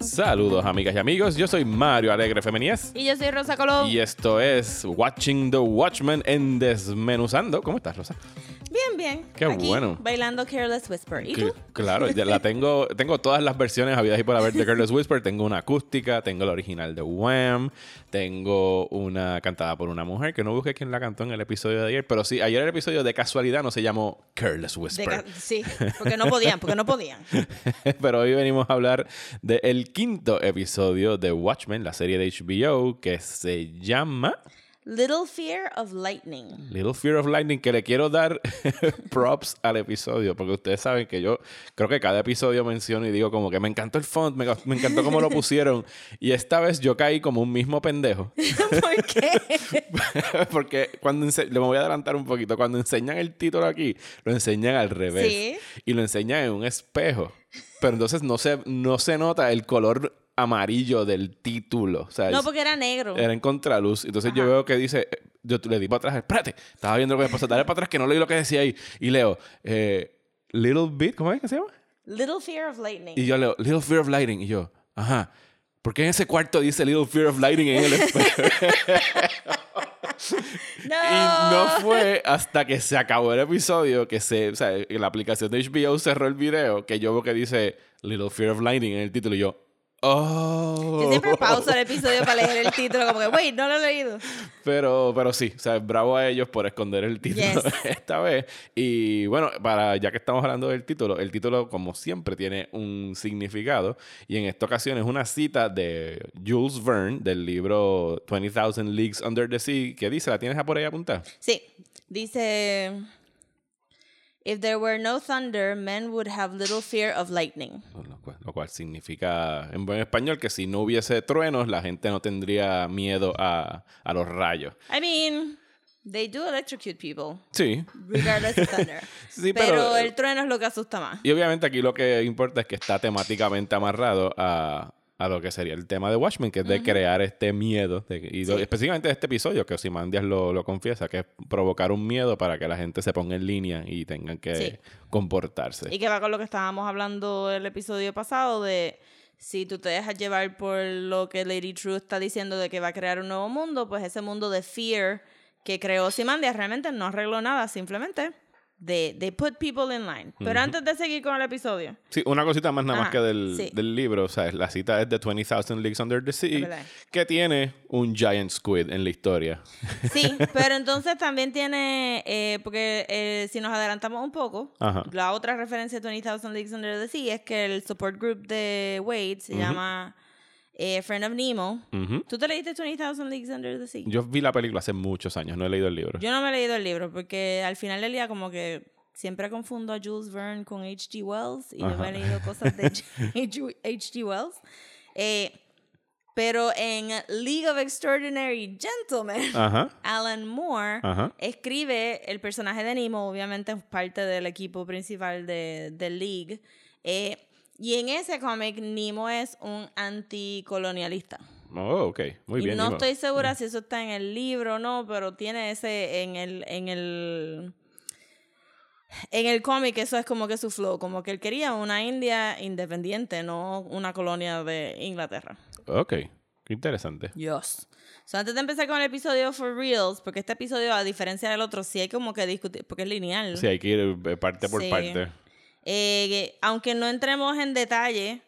Saludos amigas y amigos, yo soy Mario Alegre Femenías Y yo soy Rosa Colón. y esto es Watching the Watchmen en Desmenuzando. ¿Cómo estás, Rosa? Bien. Qué Aquí, bueno. Bailando Careless Whisper. ¿Y Que- tú? Claro, ya la tengo, tengo todas las versiones habidas y por haber de Careless Whisper. Tengo una acústica, tengo la original de Wham, tengo una cantada por una mujer que no busqué quién la cantó en el episodio de ayer, pero sí, ayer el episodio de casualidad no se llamó Careless Whisper. sí, porque no podían, porque no podían. Pero hoy venimos a hablar del quinto episodio de Watchmen, la serie de HBO, que se llama Little Fear of Lightning. Little Fear of Lightning, que le quiero dar props al episodio, porque ustedes saben que yo creo que cada episodio menciono y digo como que me encantó el font, me, me encantó cómo lo pusieron, y esta vez yo caí como un mismo pendejo, ¿Por qué? porque cuando le voy a adelantar un poquito, cuando enseñan el título aquí, lo enseñan al revés, Sí. y lo enseñan en un espejo, pero entonces no se, no se nota el color amarillo del título, o sea, No, porque era negro. era en contraluz. Entonces yo veo que dice, yo le di para atrás, espérate, estaba viendo lo que me pasó, dale para atrás que no leí lo que decía ahí. Y leo, eh, Little Bit, ¿cómo es que se llama? Little Fear of Lightning. Y yo leo, Little Fear of Lighting. Y yo, ajá, ¿por qué en ese cuarto dice Little Fear of Lighting en el espejo? no. Y no fue hasta que se acabó el episodio que se, o sea, la aplicación de HBO cerró el video que yo veo que dice Little Fear of Lighting en el título y yo, oh. Yo siempre pauso el episodio para leer el título, como que, wait, no lo he leído. Pero, pero sí, o sea, bravo a ellos por esconder el título Yes. esta vez. Y bueno, para ya que estamos hablando del título, el título, como siempre, tiene un significado. Y en esta ocasión es una cita de Jules Verne del libro 20,000 Leagues Under the Sea, que dice, ¿la tienes por ahí apuntada? Sí, dice... If there were no thunder, men would have little fear of lightning. Cual, lo cual significa en buen español que si no hubiese truenos, la gente no tendría miedo a, a los rayos. I mean, they do electrocute people, Sí. regardless of thunder. Sí, pero, pero- el trueno es lo que asusta más. Y obviamente aquí lo que importa es que está temáticamente amarrado a, a lo que sería el tema de Watchmen, que es de crear este miedo, de- y Sí. específicamente este episodio, que Ozymandias lo, lo confiesa, que es provocar un miedo para que la gente se ponga en línea y tengan que Sí. comportarse. Y que va con lo que estábamos hablando el episodio pasado de si tú te dejas llevar por lo que Lady True está diciendo de que va a crear un nuevo mundo, pues ese mundo de fear que creó Simandia realmente no arregló nada, simplemente de they put people in line. Pero antes de seguir con el episodio, Sí, una cosita más nada más que del, sí. del libro, o sea, la cita es de 20,000 Leagues Under the Sea, que tiene un giant squid en la historia. sí, pero entonces también tiene, eh, porque eh, si nos adelantamos un poco, Ajá. la otra referencia de 20,000 Leagues Under the Sea es que el support group de Wade se llama eh, Friend of Nemo. Ujú. ¿Tú te leíste 20,000 Leagues Under the Sea? Yo vi la película hace muchos años, no he leído el libro. Yo no me he leído el libro porque al final del día como que siempre confundo a Jules Verne con H.G. Wells y yo me Ajá. he leído cosas de H.G. Wells. Eh, pero en League of Extraordinary Gentlemen, Ajá, Alan Moore ajá. escribe el personaje de Nemo, obviamente es parte del equipo principal de, de League. Eh, y en ese cómic, Nemo es un anticolonialista. Oh, ok, muy Y bien. no estoy segura si eso está en el libro o no, pero tiene ese en el en el en el cómic eso es como que su flow, como que él quería una India independiente, no una colonia de Inglaterra. Ok, qué interesante. Dios. So, antes de empezar con el episodio for reals, porque este episodio a diferencia del otro sí hay como que discutir, porque es lineal. Sí, hay que ir eh, parte por Sí. parte. Eh, que aunque no entremos en detalle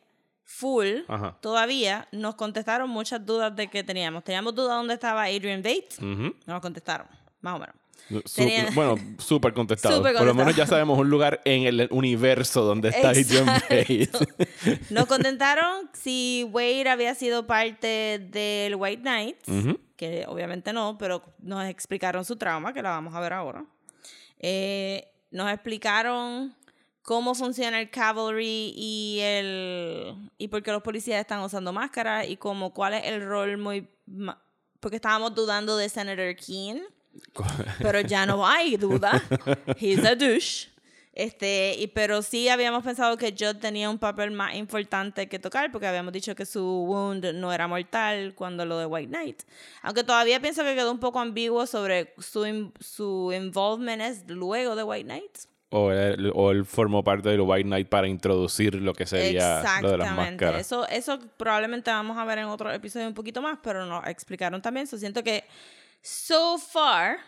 full, Ajá. todavía nos contestaron muchas dudas de que teníamos. Teníamos dudas dónde estaba Adrian Bates. No nos contestaron, más o menos. Su- Tenían- Bueno, súper contestado. Por lo menos ya sabemos un lugar en el universo donde está Adrian Bates. Nos contestaron si Wade había sido parte del White Knights, que obviamente no, pero nos explicaron su trauma, que la vamos a ver ahora. Eh, nos explicaron cómo funciona el cavalry y el y por qué los policías están usando máscaras y cómo cuál es el rol muy porque estábamos dudando de Senator Keane pero ya no hay duda. He's a douche. Este, y, pero sí habíamos pensado que Judd tenía un papel más importante que tocar porque habíamos dicho que su wound no era mortal cuando lo de White Knight. Aunque todavía pienso que quedó un poco ambiguo sobre su, su involvement es luego de White Knight. O él, o él, formó parte del White Knight para introducir lo que sería lo de las máscaras. Eso, eso probablemente vamos a ver en otro episodio un poquito más, pero nos explicaron también. So siento que so far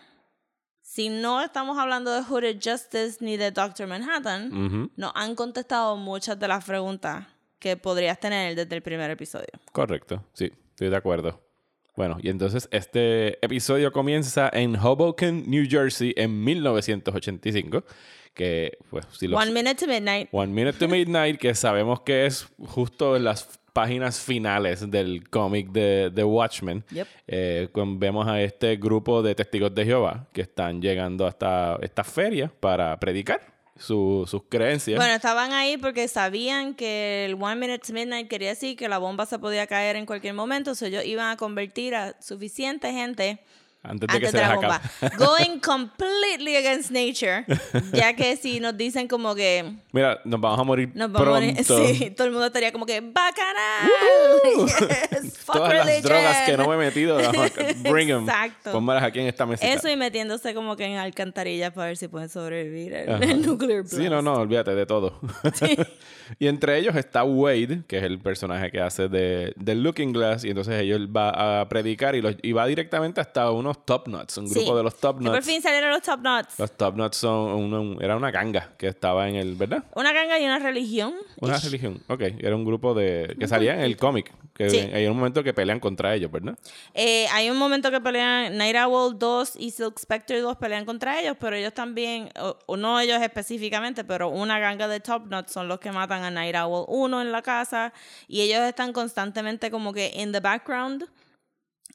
si no estamos hablando de Hooded Justice ni de Doctor Manhattan, nos han contestado muchas de las preguntas que podrías tener desde el primer episodio. Correcto, sí, estoy de acuerdo. Bueno, y entonces este episodio comienza en Hoboken, New Jersey, en 1985. Que, pues, si One Minute to Midnight. One Minute to Midnight, que sabemos que es justo en las páginas finales del cómic de, The Watchmen, eh, vemos a este grupo de testigos de Jehová que están llegando hasta esta feria para predicar sus creencias. Bueno, estaban ahí porque sabían que el One Minute to Midnight quería decir que la bomba se podía caer en cualquier momento, o sea, ellos iban a convertir a suficiente gente antes de que se la bomba. Going completely against nature. Ya que si nos dicen como que. Mira, nos vamos a morir. Nos vamos pronto. a morir. Sí, todo el mundo estaría como que. ¡Bacanal! Todas las drogas que no me he metido. Bring them. Exacto. Pónmelas aquí en esta mesa. Eso y metiéndose como que en alcantarillas para ver si pueden sobrevivir el, nuclear blast. Sí, no, no, olvídate de todo. Sí. y entre ellos está Wade, que es el personaje que hace de, de Looking Glass. Y entonces ellos va a predicar y, y va directamente hasta unos Top Nuts, un grupo de los Top Nuts. por fin salieron los Top Nuts. Los Top Nuts son era una ganga que estaba en el, ¿verdad? Una ganga y una religión. Una religión, ok. Era un grupo de que salía en el cómic. Que hay un momento que pelean contra ellos, ¿verdad? Eh, hay un momento que pelean Night Owl 2 y Silk Spectre 2 pelean contra ellos, pero ellos también, o, no ellos específicamente, pero una ganga de Top Nuts son los que matan a Night Owl 1 en la casa y ellos están constantemente como que in the background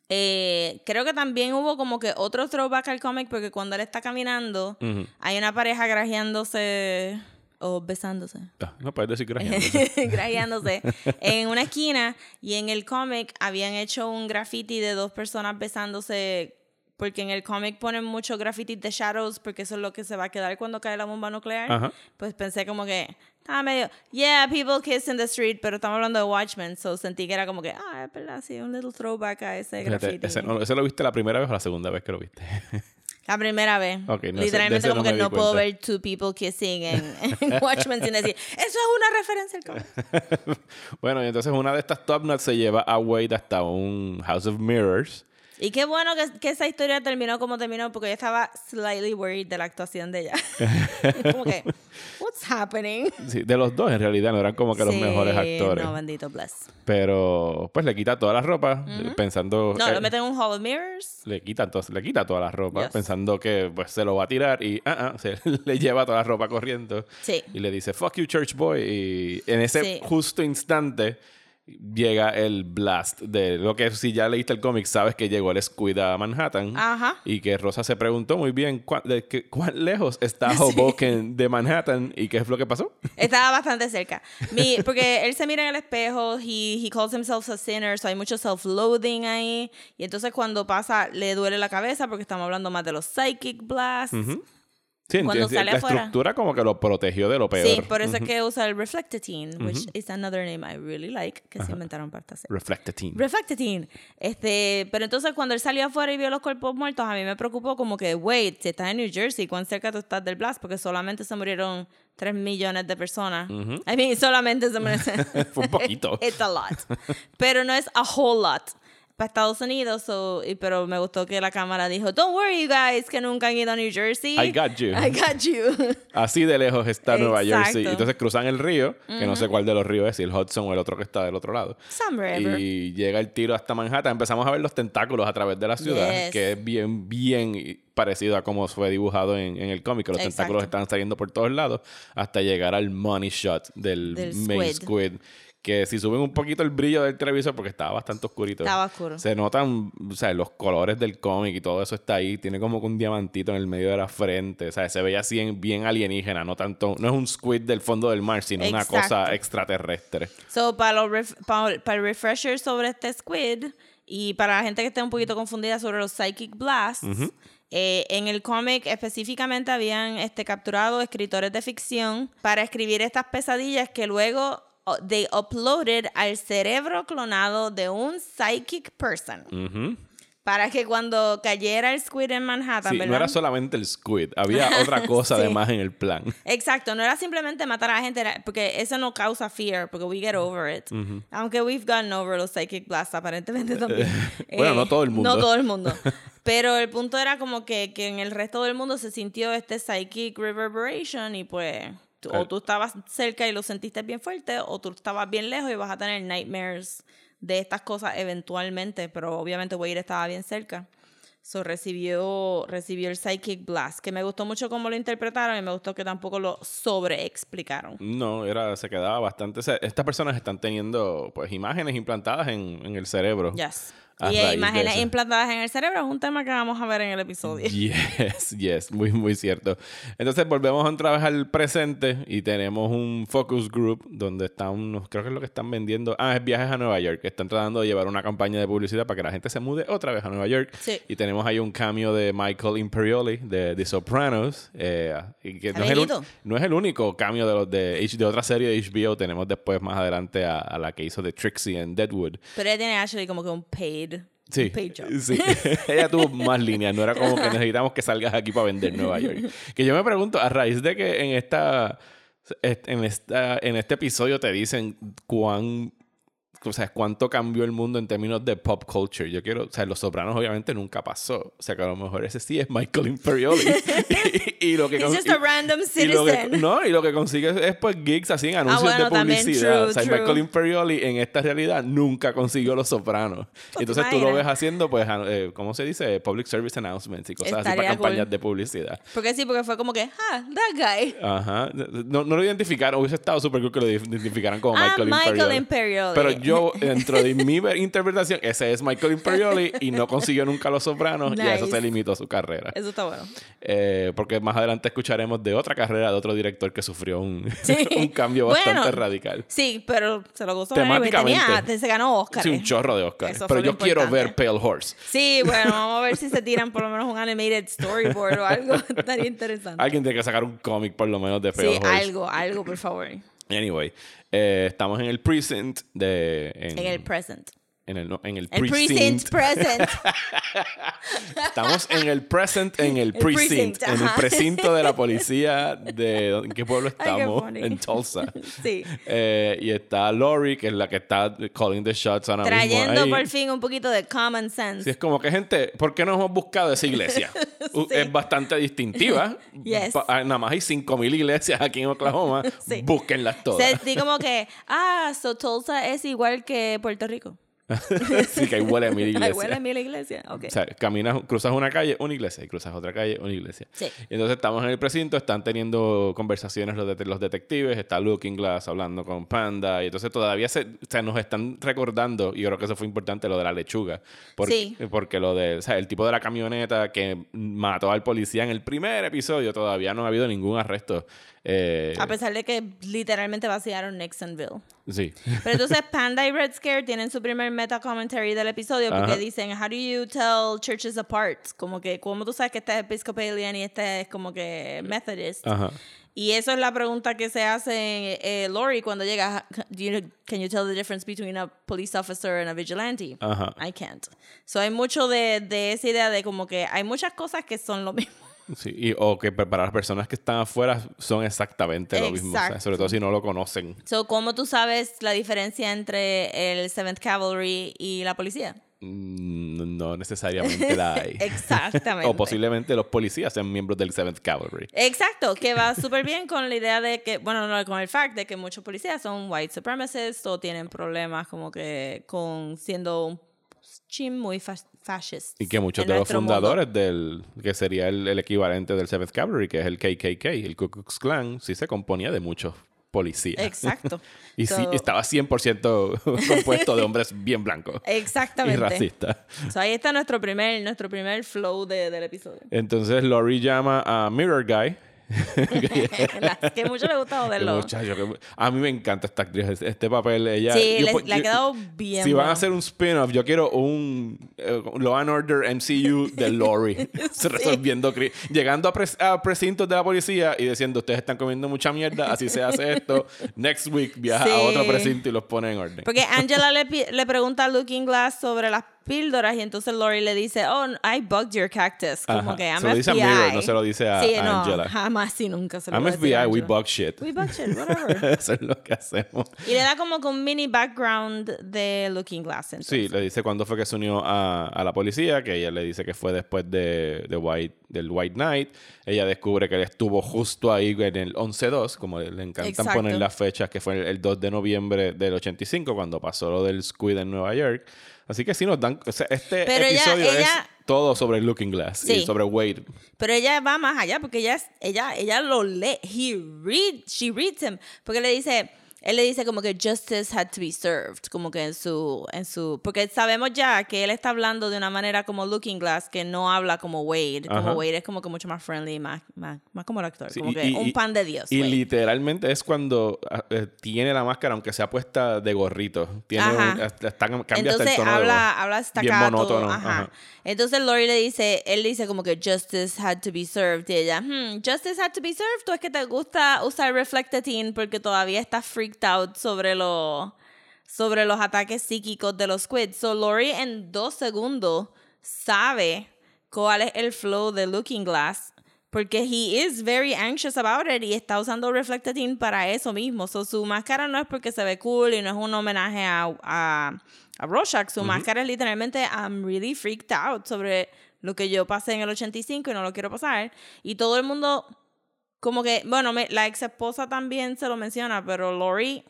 eh, creo que también hubo como que otro throwback al cómic porque cuando él está caminando hay una pareja grajeándose o besándose. Ah, no puedes decir grajeándose. grajeándose en una esquina y en el cómic habían hecho un graffiti de dos personas besándose porque en el cómic ponen mucho graffiti de shadows porque eso es lo que se va a quedar cuando cae la bomba nuclear. Pues pensé como que estaba medio, yeah, people kiss in the street, pero estamos hablando de Watchmen, so sentí que era como que, ah, es verdad, sí, un little throwback a ese graffiti. Ese, lo viste la primera vez o la segunda vez que lo viste? La primera vez. Literalmente como que no puedo ver two people kissing en, Watchmen sin decir, eso es una referencia al cómic. bueno, y entonces una de estas top nuts se lleva a Wade hasta un House of Mirrors y qué bueno que, que, esa historia terminó como terminó, porque yo estaba slightly worried de la actuación de ella. como que, what's happening? Sí, de los dos en realidad no eran como que los mejores actores. No, bendito bless. Pero pues le quita toda la ropa pensando... No, lo meten en un Hall of Mirrors. Le quita, entonces, le quita toda la ropa pensando que pues se lo va a tirar y ah, ah, se le lleva toda la ropa corriendo. Sí. Y le dice, fuck you church boy. Y en ese justo instante llega el blast de lo que si ya leíste el cómic sabes que llegó el Squid a Manhattan Ajá. y que Rosa se preguntó muy bien cuán, de cuán lejos está Hoboken de Manhattan y qué es lo que pasó. Estaba bastante cerca. Mi, porque él se mira en el espejo, he, he calls himself a sinner, so hay mucho self-loathing ahí y entonces cuando pasa le duele la cabeza porque estamos hablando más de los psychic blasts. Sí, cuando sale la estructura como que lo protegió de lo peor. Sí, por eso es que usa el Reflectatine, which is another name I really like, que se inventaron para serie. Reflectatine. Reflectatine. Este, pero entonces cuando él salió afuera y vio los cuerpos muertos, a mí me preocupó como que, wait, si estás en New Jersey, ¿cuán cerca tú estás del blast? Porque solamente se murieron 3 millones de personas. I mean, solamente se murieron. Fue un poquito. It's a lot. Pero no es a whole lot para Estados Unidos, pero me gustó que la cámara dijo, don't worry you guys, que nunca han ido a New Jersey. I got you. I got you. Así de lejos está Nueva Jersey. Entonces cruzan el río, que no sé cuál de los ríos es, si el Hudson o el otro que está del otro lado. Y llega el tiro hasta Manhattan. Empezamos a ver los tentáculos a través de la ciudad, que es bien, bien parecido a como fue dibujado en, el cómic, los tentáculos están saliendo por todos lados hasta llegar al money shot del, del Main Squid que si suben un poquito el brillo del televisor, porque estaba bastante oscurito. Estaba oscuro. Se notan, o sea, los colores del cómic y todo eso está ahí. Tiene como un diamantito en el medio de la frente. O sea, se veía así bien alienígena, no tanto, no es un squid del fondo del mar, sino una cosa extraterrestre. So, para, para, el refresher sobre este squid, Y para la gente que esté un poquito confundida sobre los Psychic Blasts, eh, en el cómic específicamente habían este, capturado escritores de ficción para escribir estas pesadillas que luego they uploaded al cerebro clonado de un psychic person. Para que cuando cayera el squid en Manhattan, Sí, ¿verdad? no era solamente el squid, había otra cosa Sí. además en el plan. Exacto, no era simplemente matar a la gente, porque eso no causa fear, porque we get over it. Aunque we've gotten over los psychic blasts aparentemente también. Bueno, no todo el mundo. No todo el mundo. Pero el punto era como que, que en el resto del mundo se sintió este psychic reverberation y pues tú- o tú estabas cerca y lo sentiste bien fuerte o tú estabas bien lejos y vas a tener nightmares de estas cosas eventualmente, pero obviamente Wade estaba bien cerca. So, recibió, recibió el Psychic Blast, que me gustó mucho cómo lo interpretaron y me gustó que tampoco lo sobreexplicaron. No, era, se quedaba bastante. estas personas están teniendo pues imágenes implantadas en, en el cerebro. Yes. Y imágenes implantadas en el cerebro es un tema que vamos a ver en el episodio. Yes, yes, muy, muy cierto. Entonces volvemos otra vez al presente y tenemos un focus group donde están unos, creo que es lo que están vendiendo, ah, es viajes a Nueva York, están tratando de llevar una campaña de publicidad para que la gente se mude otra vez a Nueva York. Sí. Y tenemos ahí un cambio de Michael Imperioli de The Sopranos, eh, y que no es, el, no es el único cambio de, los de, de otra serie de HBO, tenemos después más adelante a, a la que hizo de Trixie en Deadwood. Pero ella tiene actually como que un paid, Sí, sí. ella tuvo más líneas, no era como que necesitamos que salgas aquí para vender Nueva York. Que yo me pregunto, a raíz de que en esta, en esta, en este episodio te dicen cuán, o sea, cuánto cambió el mundo en términos de pop culture. Yo quiero, o sea, Los Sopranos obviamente nunca pasó. O sea, que a lo mejor ese sí es Michael Imperioli. y, y lo que He's just a random lo que- citizen. no, y lo que consigues es pues gigs así en anuncios bueno, de publicidad. true, o sea, true. Michael Imperioli en esta realidad nunca consiguió Los Sopranos. Entonces tú lo ves haciendo, pues, eh, ¿cómo se dice? Public service announcements y cosas así Estaría para campañas cool. de publicidad. Porque sí, porque fue como que, ah, that guy. Ajá. No, no lo identificaron. Hubiese estado súper cool que lo identificaran como Ah, Michael, Michael Imperioli. Imperioli. Pero yo, dentro de mi interpretación, ese es Michael Imperioli y no consiguió nunca Los Sopranos y a eso Nice. se limitó su carrera. Eso está bueno. Eh, porque más adelante escucharemos de otra carrera de otro director que sufrió un, Sí. un cambio Bueno, bastante radical. Sí, pero se lo gustó. Temáticamente. Tenía, se ganó Oscar. Sí, un chorro de Oscar. Pero yo quiero importante. ver Pale Horse. Sí, bueno, vamos a ver si se tiran por lo menos un animated storyboard o algo. Estaría interesante. Alguien tiene que sacar un cómic por lo menos de Pale Sí, Horse. algo, algo, por favor. Anyway, eh, estamos en el precinct de... En, En el present. En el, en el precinct. present. Estamos en el present, en el El precinct, precinct, en el precinto de la policía de... ¿En qué pueblo Ay, qué estamos? en Tulsa. Sí. Eh, y está Lori, que es la que está calling the shots ahora Trayendo mismo por fin un poquito de common sense. Sí, es como que, gente, ¿por qué no hemos buscado esa iglesia? Sí. Es bastante distintiva. Yes. Ah, Nada más hay 5.000 iglesias aquí en Oklahoma. Sí. Búsquenlas todas. Sentí como que, ah, so Tulsa es igual que Puerto Rico. sí, que huele a mil iglesias. huele a mí la iglesia. Ok. O sea, caminas, cruzas una calle, una iglesia, y cruzas otra calle, una iglesia. Sí. Y entonces estamos en el precinto, están teniendo conversaciones los, los detectives, está Looking Glass hablando con Panda, y entonces todavía se, o sea, nos están recordando, y yo creo que eso fue importante, lo de la lechuga. Porque, Sí. Porque lo de, o sea, el tipo de la camioneta que mató al policía en el primer episodio, todavía no ha habido ningún arresto. Eh, A pesar de que literalmente vaciaron Nixonville. sí. Pero entonces Panda y Red Scare tienen su primer meta commentary del episodio porque Ajá. dicen, how do you tell churches apart? Como que, ¿cómo tú sabes que este es Episcopalian y este es como que Methodist? Ajá. Y eso es la pregunta que se hace eh, Lori cuando llega, do you, can you tell the difference between a police officer and a vigilante? Ajá. I can't. So hay mucho de, de esa idea de como que hay muchas cosas que son lo mismo. Sí, y, o que para las personas que están afuera son exactamente lo mismo. o sea, Exacto. sobre todo si no lo conocen. So, ¿cómo tú sabes la diferencia entre el 7th Cavalry y la policía? Mm, No necesariamente la hay. Exactamente. o posiblemente los policías sean miembros del 7th Cavalry. Exacto, que va súper bien con la idea de que, bueno, no, con el fact de que muchos policías son white supremacists o tienen problemas como que con siendo un chin muy fa- fascist. Y que muchos de los mundo. fundadores del que sería el, el equivalente del 7th Cavalry, que es el KKK, el Ku Klux Klan, sí se componía de muchos policías. Exacto. y sí, estaba 100% compuesto de hombres bien blancos y Exactamente. racistas. So, ahí está nuestro primer, nuestro primer flow de- del episodio. Entonces Lori llama a Mirror Guy, que mucho le gusta joderlo. muchacho, qué- a mí me encanta esta actriz, este papel. Ella, Sí, yo le, ha quedado bien. Si van a hacer un spin-off, yo quiero un Law and Order MCU de Lori resolviendo llegando a, pres- a precintos de la policía y diciendo ustedes están comiendo mucha mierda, así se hace esto. Next week viaja Sí. a otro precinto y los pone en orden. Porque Angela le pregunta a Looking Glass sobre las píldoras y entonces Lori le dice, oh, I bugged your cactus. Como Ajá. que I'm Se lo dice a FBI. Mirror, no se lo dice a- sí, a no, Angela. jamás y nunca se lo I'm voy a decir a FBI, we Angela. bug shit. We bug shit, whatever. Eso es lo que hacemos. y le da como que un mini background de Looking Glass. entonces. Sí, le dice cuándo fue que se unió a, a la policía, que ella le dice que fue después de, de White, del White Knight. Ella descubre que él estuvo justo ahí en el 11-2, como le encantan Exacto. poner las fechas, que fue el, el 2 de noviembre del 85, cuando pasó lo del Squid en Nueva York. Así que sí nos dan... o sea, este Pero episodio ella- es todo sobre Looking Glass y Sí. sobre Wade. Pero ella va más allá porque ella, ella, ella lo lee. He read, she reads him. Porque le dice, él le dice como que justice had to be served. Como que en su, en su, porque sabemos ya que él está hablando de una manera como Looking Glass que no habla como Wade. Como Ajá. Wade es como que mucho más friendly, más, más, más como el actor. Sí, como y- que y- un pan de Dios. Y Wade. literalmente es cuando ah, eh, tiene la máscara, aunque sea puesta de gorrito. Tiene un, está- cambia hasta el Entonces tono de habla, voz. habla Bien monótono, Ajá. ajá. Entonces Lori le dice, él dice como que justice had to be served. Y ella, hmm, justice had to be served. ¿O es que te gusta usar Reflectatine porque todavía estás freaked out sobre los sobre los ataques psíquicos de los squids? So Lori en dos segundos sabe cuál es el flow de Looking Glass. Porque he is very anxious about it y está usando Reflectatine para eso mismo. So, su máscara no es porque se ve cool y no es un homenaje a, a, a Rorschach. Su máscara es literalmente I'm really freaked out sobre lo que yo pasé en el 85 y no lo quiero pasar. Y todo el mundo, como que, bueno, me- la ex esposa también se lo menciona, pero Lori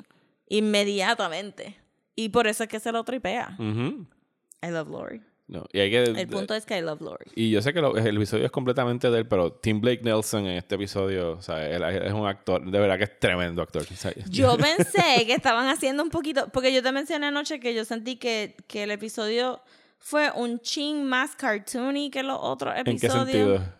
inmediatamente. Y por eso es que se lo tripea. I love Lori. No, y hay que... El punto es que I love Lori. Y yo sé que lo- el episodio es completamente de él, pero Tim Blake Nelson en este episodio, o sea, él es un actor, de verdad que es tremendo actor. o sea, Yo pensé que estaban haciendo un poquito, porque yo te mencioné anoche que yo sentí que, que el episodio fue un ching más cartoony que los otros ¿En qué episodios. sentido?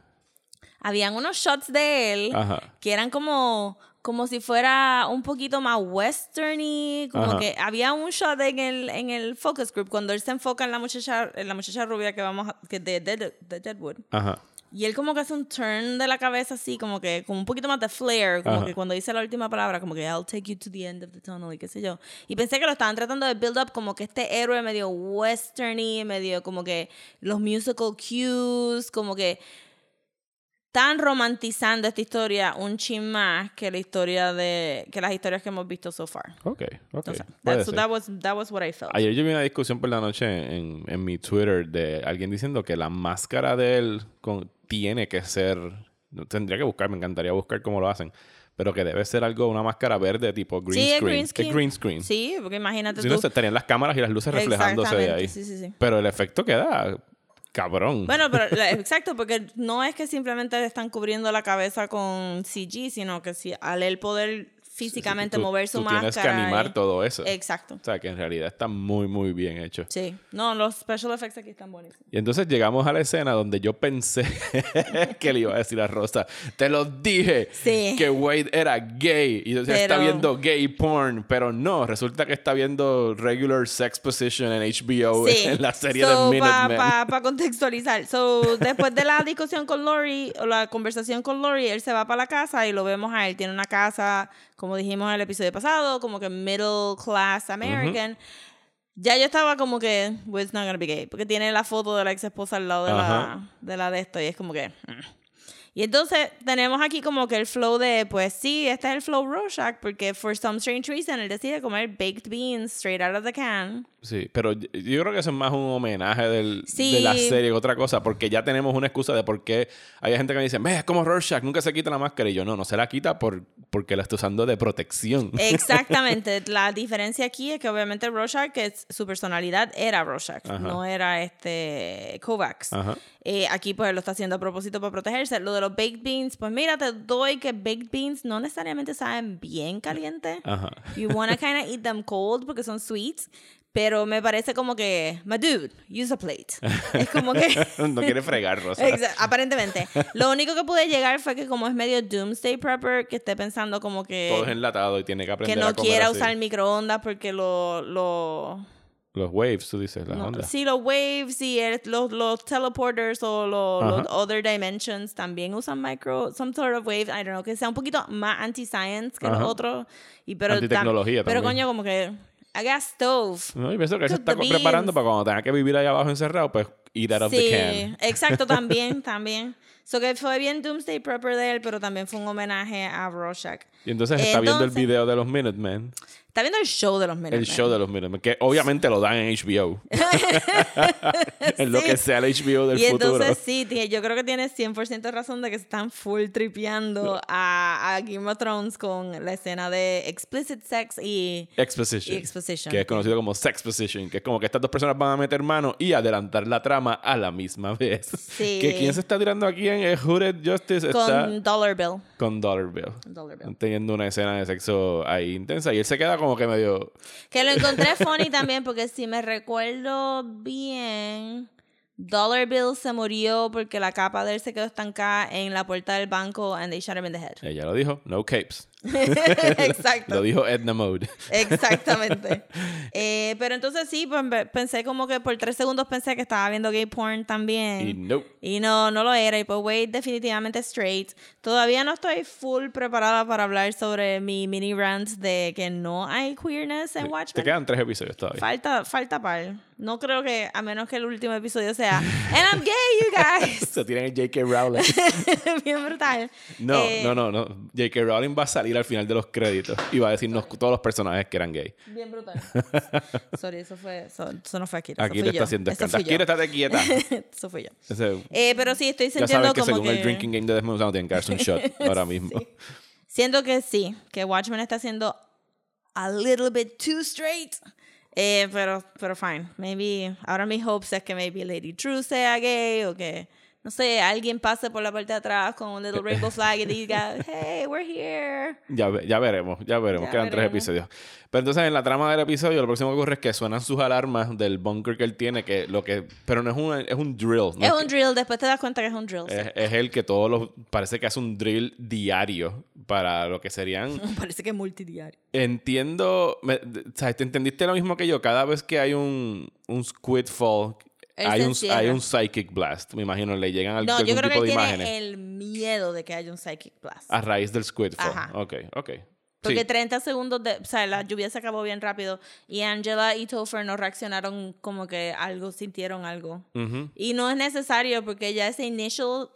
Habían unos shots de él Ajá. que eran como, como si fuera un poquito más westerny, como Ajá. que había un shot en el, en el focus group cuando él se enfoca en la muchacha, en la muchacha rubia que vamos a, que de, Dead- de Deadwood. Ajá. Y él como que hace un turn de la cabeza así, como que con un poquito más de flair, como Ajá. que cuando dice la última palabra, como que I'll take you to the end of the tunnel y qué sé yo. Y pensé que lo estaban tratando de build up como que este héroe medio westerny, medio como que los musical cues, como que están romantizando esta historia un chin más que la historia de que las historias que hemos visto so far. Ok, ok. That, so that was that was what I felt. Ayer yo vi una discusión por la noche en, en mi Twitter de alguien diciendo que la máscara de él con- tiene que ser. Tendría que buscar, me encantaría buscar cómo lo hacen. Pero que debe ser algo, una máscara verde tipo green sí, screen. Es green screen. Sí, porque imagínate Si tú. no, se estarían las cámaras y las luces reflejándose de ahí. Sí, sí, sí. Pero el efecto queda cabrón. Bueno, pero exacto, porque no es que simplemente le están cubriendo la cabeza con CG, sino que si al él poder físicamente Tú- mover su tú máscara. Tienes que animar y- todo eso. Exacto. O sea, que en realidad está muy, muy bien hecho. Sí. No, los special effects aquí están buenísimos. Y entonces llegamos a la escena donde yo pensé que le iba a decir a Rosa, te lo dije, Sí. que Wade era gay. Y entonces está Pero- viendo gay porn, pero no, resulta que está viendo regular sex position en HBO Sí. en la serie So, de Para Minutemen. contextualizar. So, después de la discusión con Lori, o la conversación con Lori, él se va para la casa y lo vemos a él. Tiene una casa, como dijimos en el episodio pasado, como que middle class American. Ya yo estaba como que, Wade's not gonna be gay. Porque tiene la foto de la ex esposa al lado de la, Ajá. de la de esto. Y es como que. mm. Y entonces tenemos aquí como que el flow de, pues sí, este es el flow Rorschach, porque for some strange reason él decide comer baked beans straight out of the can. Sí, pero yo creo que eso es más un homenaje del, Sí. de la serie que otra cosa, porque ya tenemos una excusa de por qué hay gente que me dice, es como Rorschach, nunca se quita la máscara. Y yo, no, no se la quita por, porque la está usando de protección. Exactamente. La diferencia aquí es que obviamente Rorschach, que es- su personalidad era Rorschach, Ajá. no era este Kovacs. Eh, aquí pues lo está haciendo a propósito para protegerse. Lo de los baked beans, pues mira, te doy que baked beans no necesariamente saben bien caliente. Ajá. You wanna kind of eat them cold porque son sweets. Pero me parece como que, my dude, use a plate. Es como que... no quiere fregar, Rosa. Aparentemente. Lo único que pude llegar fue que como es medio doomsday prepper, que esté pensando como que... Todo es enlatado y tiene que aprender que no a comer quiera así. usar microondas porque lo... lo Los waves, tú dices, las no, ondas. sí, los waves y el- los, los teleporters o los, los other dimensions también usan micro, some sort of wave, I don't know, que sea un poquito más anti-science que Ajá. los otros. Y pero tam- Antitecnología Pero también. coño, como que I got stove. No, y pienso que se está preparando para cuando tenga que vivir allá abajo encerrado, pues eat out of the Sí, can. exacto, también, también. So que fue bien Doomsday Prepper de él, pero también fue un homenaje a Rorschach. Y entonces está viendo el Entonces- video de los Minutemen. Está viendo el show de los El Minutemen. show de los Minutemen, que obviamente lo dan en HBO. en lo Sí. que sea el HBO del y futuro. entonces sí, yo creo que tiene 100% razón de que se están full tripeando a, a Game of Thrones con la escena de explicit sex y, Exposition. y exposition. Que es conocido como sex position, que es como que estas dos personas van a meter mano y adelantar la trama a la misma vez. Sí. Que quien se está tirando aquí en el Hooded Justice con está Dollar Bill. con Dollar Bill. Dollar Bill. Teniendo una escena de sexo ahí intensa. Y él se queda como que medio. Que lo encontré funny también porque si me recuerdo bien, Dollar Bill se murió porque la capa de él se quedó estancada en la puerta del banco and they shot him in the head. Ella lo dijo, no capes. Exacto. Lo dijo Edna Mode. Exactamente. Eh, pero entonces sí, pues, pe- pensé como que por tres segundos pensé que estaba viendo gay porn también. Y no. Y no, no lo era. Y pues Wade definitivamente straight. Todavía no estoy full preparada para hablar sobre mi mini rant de que no hay queerness en Te Watchmen. quedan tres episodios todavía. Falta, falta par. No creo que, a menos que el último episodio sea And I'm gay, you guys. Se tienen el J.K. Rowling. Bien brutal. No, Eh, no, no, no. J.K. Rowling va a salir al final de los créditos y va a decirnos todos los personajes que eran gay. Bien brutal. Sorry, eso fue, eso, eso no fue Akira. Aquí eso está haciendo escándalo. yo. estate quieta. Eso fui yo. Ese- Eh, pero sí, estoy ya sintiendo saben que como según que... el drinking game de Desmond Sound tienen que darse un shot ahora mismo. Sí. Siento que sí, que Watchmen está siendo a little bit too straight. Eh, pero, pero fine. Maybe, ahora mis hopes es que maybe Lady True sea gay o que, no sé, alguien pase por la parte de atrás con un little rainbow flag y diga, hey, we're here. Ya, ya veremos, ya veremos. Ya Quedan tres veremos. episodios. Pero entonces en la trama del episodio lo próximo que ocurre es que suenan sus alarmas del bunker que él tiene, que lo que, pero no es un, es un drill. no Es un drill, después te das cuenta que es un drill. sí. es, es el que todos los, parece que hace un drill diario para lo que serían Parece que es multidiario. Entiendo, me-. ¿Te entendiste lo mismo que yo? Cada vez que hay un, un squid fall, hay un, encierra. hay un psychic blast, me imagino, le llegan al- No, algún yo creo que tipo él de tiene imágenes el miedo de que haya un psychic blast. a raíz del squid fall. Ajá. Ok, ok. Porque Sí. 30 segundos de. O sea, la lluvia se acabó bien rápido. Y Angela y Topher no reaccionaron como que algo, sintieron algo. Ujú. Y no es necesario porque ya ese initial,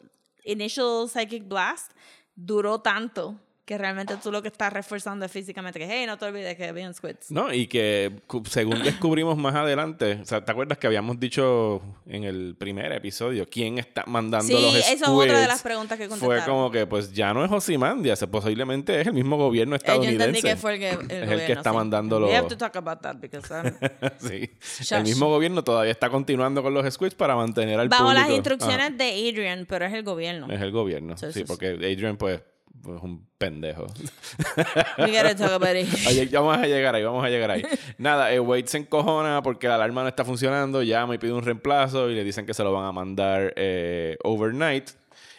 initial psychic blast duró tanto que realmente tú lo que estás reforzando es físicamente que, hey, no te olvides que habían squids. No, y que según descubrimos más adelante, o sea, ¿te acuerdas que habíamos dicho en el primer episodio quién está mandando Sí, los eso es otra de squids? las preguntas que Fue contestaron. como que, pues ya no es Osimandia, posiblemente es el mismo gobierno Eh, yo estadounidense. entendí que fue el que el, el que está sí. mandando We los- have to talk about that because um, sí. Shush. El mismo gobierno todavía está continuando con los squids para mantener al bajo público. las instrucciones Ajá. de Adrian, pero es el gobierno. Es el gobierno, Sí, sí, sí, sí. porque Adrian, pues, pues, es un pendejo. We gotta talk about it. Oye, ya vamos a llegar ahí, vamos a llegar ahí. Nada, eh, Wade se encojona porque la alarma no está funcionando, llama y pide un reemplazo y le dicen que se lo van a mandar eh, overnight.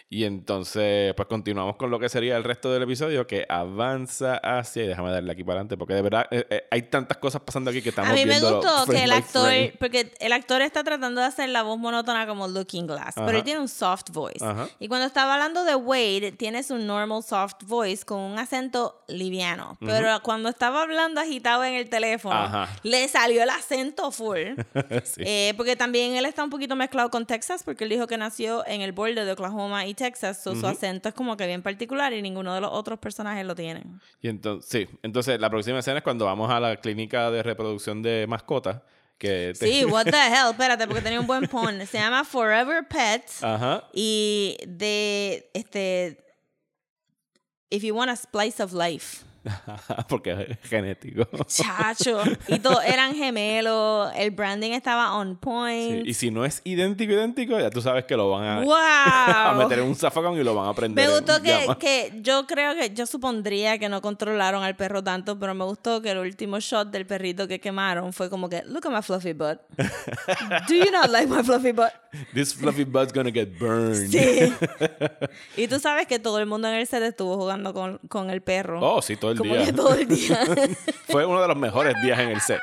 Y entonces, pues continuamos con lo que sería el resto del episodio que avanza hacia. Y déjame darle aquí para adelante, porque de verdad eh, eh, hay tantas cosas pasando aquí que estamos A mí me gustó que el actor, frame. porque el actor está tratando de hacer la voz monótona como Looking Glass, Ajá. pero él tiene un soft voice. Ajá. Y cuando estaba hablando de Wade, tiene su normal soft voice con un acento liviano. Pero cuando estaba hablando agitado en el teléfono, Ajá. le salió el acento full. Sí. Eh, porque también él está un poquito mezclado con Texas, porque él dijo que nació en el borde de Oklahoma y Texas, so su acento es como que bien particular y ninguno de los otros personajes lo tienen. Y entonces, sí, entonces la próxima escena es cuando vamos a la clínica de reproducción de mascotas. Que te- Sí, what the hell, espérate, porque tenía un buen pun. Se llama Forever Pets. Ajá. Y de este. If you want a splice of life. Porque es genético. Chacho. Y todos eran gemelos. El branding estaba on point. Sí, Y si no es idéntico, idéntico, ya tú sabes que lo van a, ¡Wow! a meter en un zafacón y lo van a prender. Me gustó que, que yo creo que yo supondría que no controlaron al perro tanto, pero me gustó que el último shot del perrito que quemaron fue como que, look at my fluffy butt. Do you not like my fluffy butt? This fluffy butt's gonna get burned. Sí. y tú sabes que todo el mundo en el set estuvo jugando con, con el perro. Oh, sí, todo el como día. que todo el día. Fue uno de los mejores días en el set.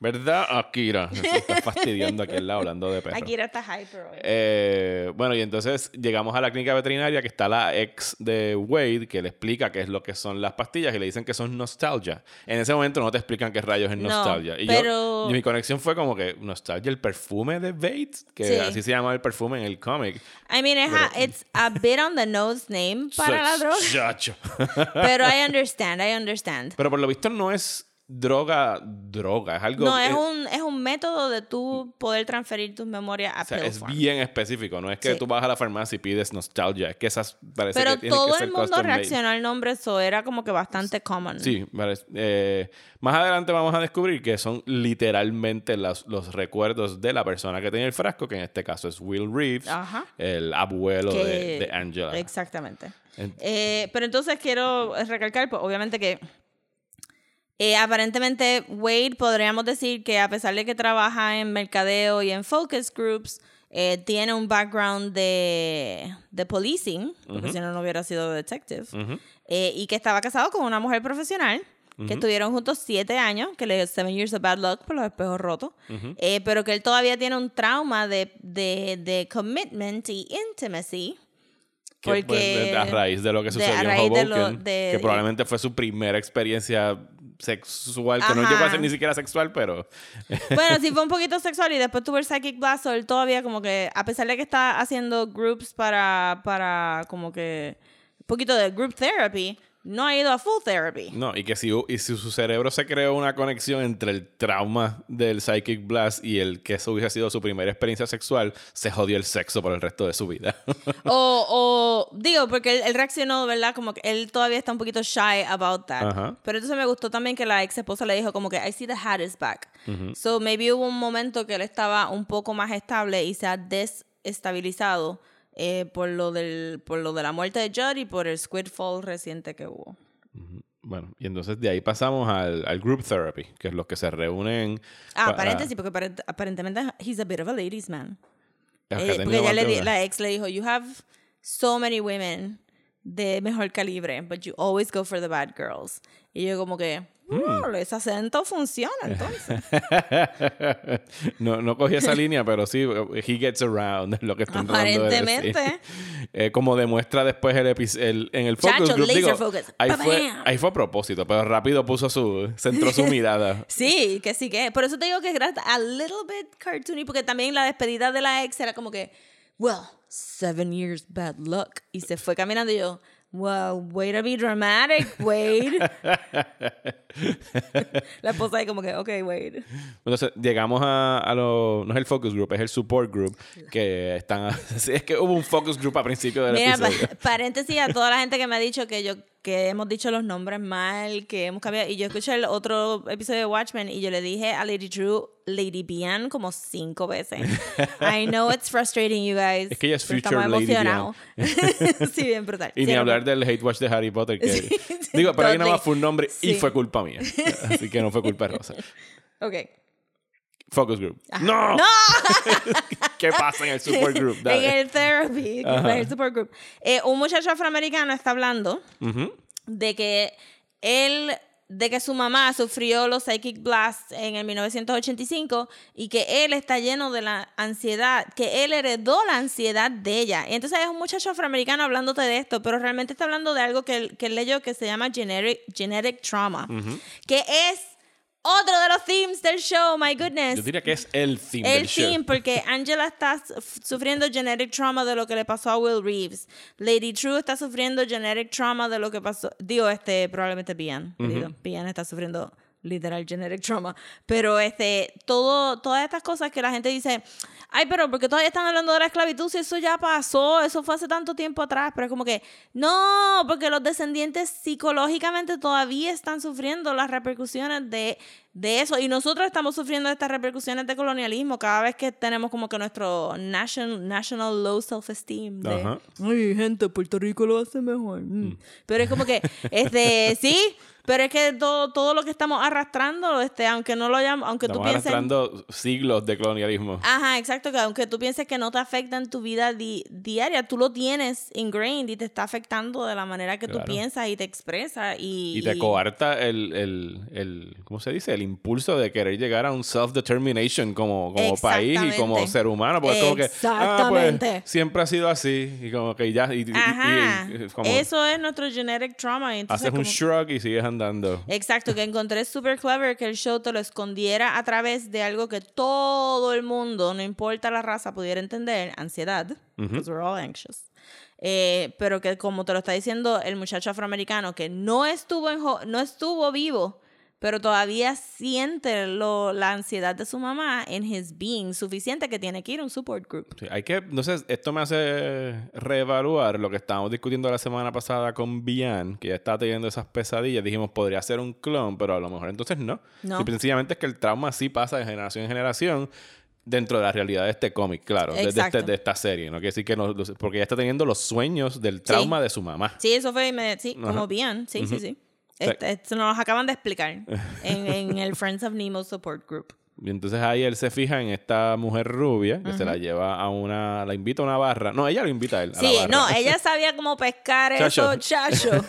¿Verdad, Akira? Se está fastidiando aquí al lado hablando de perros. Era está hyper hoy. Eh, bueno, y entonces llegamos a la clínica veterinaria que está la ex de Wade que le explica qué es lo que son las pastillas y le dicen que son nostalgia. En ese momento no te explican qué rayos es No, nostalgia. y, pero- yo, y mi conexión fue como que nostalgia, el perfume de Bates, que Sí. así se llama el perfume en el cómic. I mean, it it's a bit on the nose name para la droga. Chacho. Pero I understand, I understand. Pero por lo visto no es droga, droga, es algo... No, es es- un, es un método de tú poder transferir tus memorias a O sea, es form. bien específico, no es que Sí. tú vas a la farmacia y pides nostalgia, es que esas parece Pero que todo que ser el mundo reaccionó al nombre, eso era como que bastante common. Sí, parece- eh, más adelante vamos a descubrir que son literalmente las- los recuerdos de la persona que tenía el frasco, que en este caso es Will Reeves, Ajá. el abuelo Que- de, de Angela. Exactamente. En- Eh, pero entonces quiero recalcar, pues, obviamente que eh, aparentemente Wade podríamos decir que a pesar de que trabaja en mercadeo y en focus groups, eh, tiene un background de, de policing, porque si no, no hubiera sido detective, Ujú. eh, y que estaba casado con una mujer profesional. Que estuvieron juntos siete años, que le dio seven years of bad luck por los espejos rotos, eh, pero que él todavía tiene un trauma de, de, de commitment y intimacy. Que, Porque pues, a raíz de lo que sucedió en de lo- Hoboken, de- que probablemente fue su primera experiencia sexual, que no llegó a ser ni siquiera sexual, pero Bueno, sí fue un poquito sexual y después tuvo el Psychic Blast, él todavía como que, a pesar de que está haciendo groups para, para como que, un poquito de group therapy, no ha ido a full therapy. no, y que si, y si su cerebro se creó una conexión entre el trauma del Psychic Blast y el que eso hubiese sido su primera experiencia sexual, se jodió el sexo por el resto de su vida. O, o digo, porque él, él reaccionó, ¿verdad? Como que él todavía está un poquito shy about that. Ajá. Pero entonces me gustó también que la ex esposa le dijo como que I see the hat is back. So maybe hubo un momento que él estaba un poco más estable y se ha desestabilizado eh, por, lo del, por lo de la muerte de Judd y por el Squidfall reciente que hubo. Bueno, y entonces de ahí pasamos al, al group therapy, que es los que se reúnen. Ah, para- paréntesis, porque aparent- aparentemente he's a bit of a ladies man. Eh, porque ella le la ex le dijo, you have so many women de mejor calibre, but you always go for the bad girls. Y yo como que. "Mm, ese acento funciona entonces. no, no cogí esa línea, pero sí, he gets around, es lo que están tratando de. Aparentemente. Eh, como demuestra después el, el en el focus Chacho, group, laser digo, focus. ahí fue, ahí fue a propósito, pero rápido puso su, centró su mirada. Sí, que sí que. Por eso te digo que era a little bit cartoony, porque también la despedida de la ex era como que, well, seven years bad luck. Y se fue caminando y yo, wow, way to be dramatic, Wade. la esposa ahí como que, ok, Wade. Entonces llegamos a, a lo, no es el focus group, es el support group, que están, es que hubo un focus group a principio del Mira, episodio. pa- paréntesis a toda la gente que me ha dicho que yo que hemos dicho los nombres mal, que hemos cambiado. Y yo escuché el otro episodio de Watchmen y yo le dije a Lady True Lady Bian como cinco veces. I know it's frustrating, you guys. Es que ella es future Lady emocionados. sí, bien brutal. Y Sí, ni hablar del hate watch de Harry Potter, que Sí, digo, pero ahí nada más fue un nombre y Sí. fue culpa mía. Así que no fue culpa de Rosa. Ok. Focus group. ¡No! ¡No! ¿Qué pasa en el support group? en Dale. el therapy, es el support group. Eh, un muchacho afroamericano está hablando de que él de que su mamá sufrió los psychic blasts en el 1985 y que él está lleno de la ansiedad, que él heredó la ansiedad de ella. Y entonces es un muchacho afroamericano hablándote de esto, pero realmente está hablando de algo que, que leyó que se llama genetic, genetic trauma, que es otro de los themes del show, my goodness Yo diría que es el theme el del show. theme, porque Angela está sufriendo genetic trauma de lo que le pasó a Will Reeves. Lady True está sufriendo genetic trauma de lo que pasó. Digo, este, probablemente Bian. Digo, Bian está sufriendo literal genetic trauma. Pero este, todo, todas estas cosas que la gente dice, ay, pero porque todavía están hablando de la esclavitud si eso ya pasó, eso fue hace tanto tiempo atrás, pero es como que, no, porque los descendientes psicológicamente todavía están sufriendo las repercusiones de, de eso y nosotros estamos sufriendo estas repercusiones de colonialismo cada vez que tenemos como que nuestro national, national low self-esteem de, Ajá. ay, gente, Puerto Rico lo hace mejor. Mm. Pero es como que, este, sí, pero es que todo, todo lo que estamos arrastrando, este, aunque no lo hayamos, aunque Estamos tú pienses... arrastrando siglos de colonialismo. Ajá, exacto, que aunque tú pienses que no te afecta en tu vida di- diaria, tú lo tienes ingrained y te está afectando de la manera que Claro. tú piensas y te expresas y... Y te y- coarta el, el, el, ¿cómo se dice? El impulso de querer llegar a un self-determination como, como país y como ser humano. Porque es como que, ah, pues, siempre ha sido así. Y como que ya, y, y- y- como eso es nuestro genetic trauma. entonces haces un como- shrug y sigues andando. Exacto, que encontré súper clever que el show te lo escondiera a través de algo que todo el mundo, no importa la raza, pudiera entender, ansiedad, because we're all anxious. Eh, pero que como te lo está diciendo el muchacho afroamericano, que no estuvo, en no estuvo vivo, pero todavía siente lo- la ansiedad de su mamá en his being suficiente que tiene que ir a un support group. Sí, hay que, no sé, esto me hace reevaluar lo que estábamos discutiendo la semana pasada con Bian, que ya estaba teniendo esas pesadillas. Dijimos, podría ser un clon, pero a lo mejor entonces no. No. Y sencillamente es que el trauma sí pasa de generación en generación dentro de la realidad de este cómic, claro, de, de este- de esta serie. No quiere decir que no, porque ella está teniendo los sueños del trauma de su mamá. Sí, eso fue, inmedi- sí, Ajá. como bien, sí, sí, sí. Esto nos acaban de explicar en, en el Friends of Nemo Support Group. Y entonces ahí él se fija en esta mujer rubia que se la lleva a una, la invita a una barra. No, ella lo invita a él. A la Sí, barra. no, ella sabía cómo pescar eso, Chacho.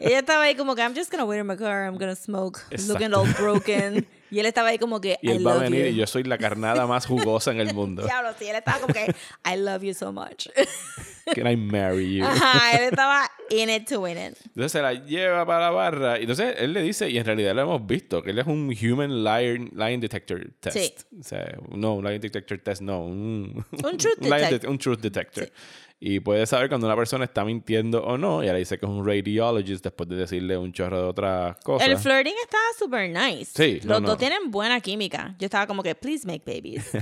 ella estaba ahí como que, I'm just gonna wait in my car, I'm gonna smoke, looking all broken. Y él estaba ahí como que, Y I él va a love venir you. y yo soy la carnada más jugosa en el mundo. Diablo, sí, él estaba como que, I love you so much. Can I marry you? Ajá, él estaba in it to win it. Entonces se la lleva para la barra y entonces él le dice, y en realidad lo hemos visto, que él es un human liar, lying detector test. Sí. O sea, no, un lying detector test, no, un, Un truth lying detect- det- un truth detector. Y puede saber cuando una persona está mintiendo o no. Y ahora dice que es un radiologist después de decirle un chorro de otras cosas. El flirting estaba super nice. Sí, no, Los no. dos tienen buena química. Yo estaba como que, please make babies.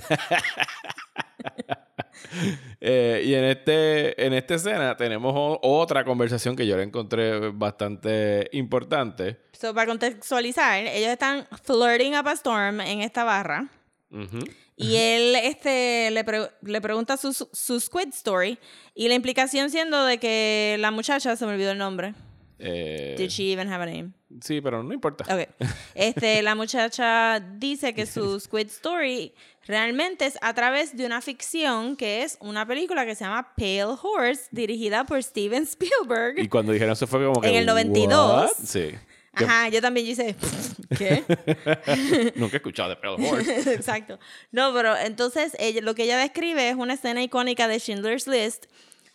Eh, y en este en esta escena tenemos otra conversación que yo la encontré bastante importante. So, para contextualizar, ellos están flirting up a Storm en esta barra. Ujú. Y él este, le, pre- le pregunta su, su squid story. Y la implicación siendo de que la muchacha, se me olvidó el nombre. Eh, Did she even have a name? sí, pero no importa. Ok. Este, la muchacha dice que su squid story realmente es a través de una ficción que es una película que se llama Pale Horse, dirigida por Steven Spielberg. Y cuando dijeron eso fue como que. En el 92. "What?" Sí. Ajá, yo también hice, ¿qué? nunca he escuchado de Pearl Horse. Exacto. No, pero entonces ella, lo que ella describe es una escena icónica de Schindler's List,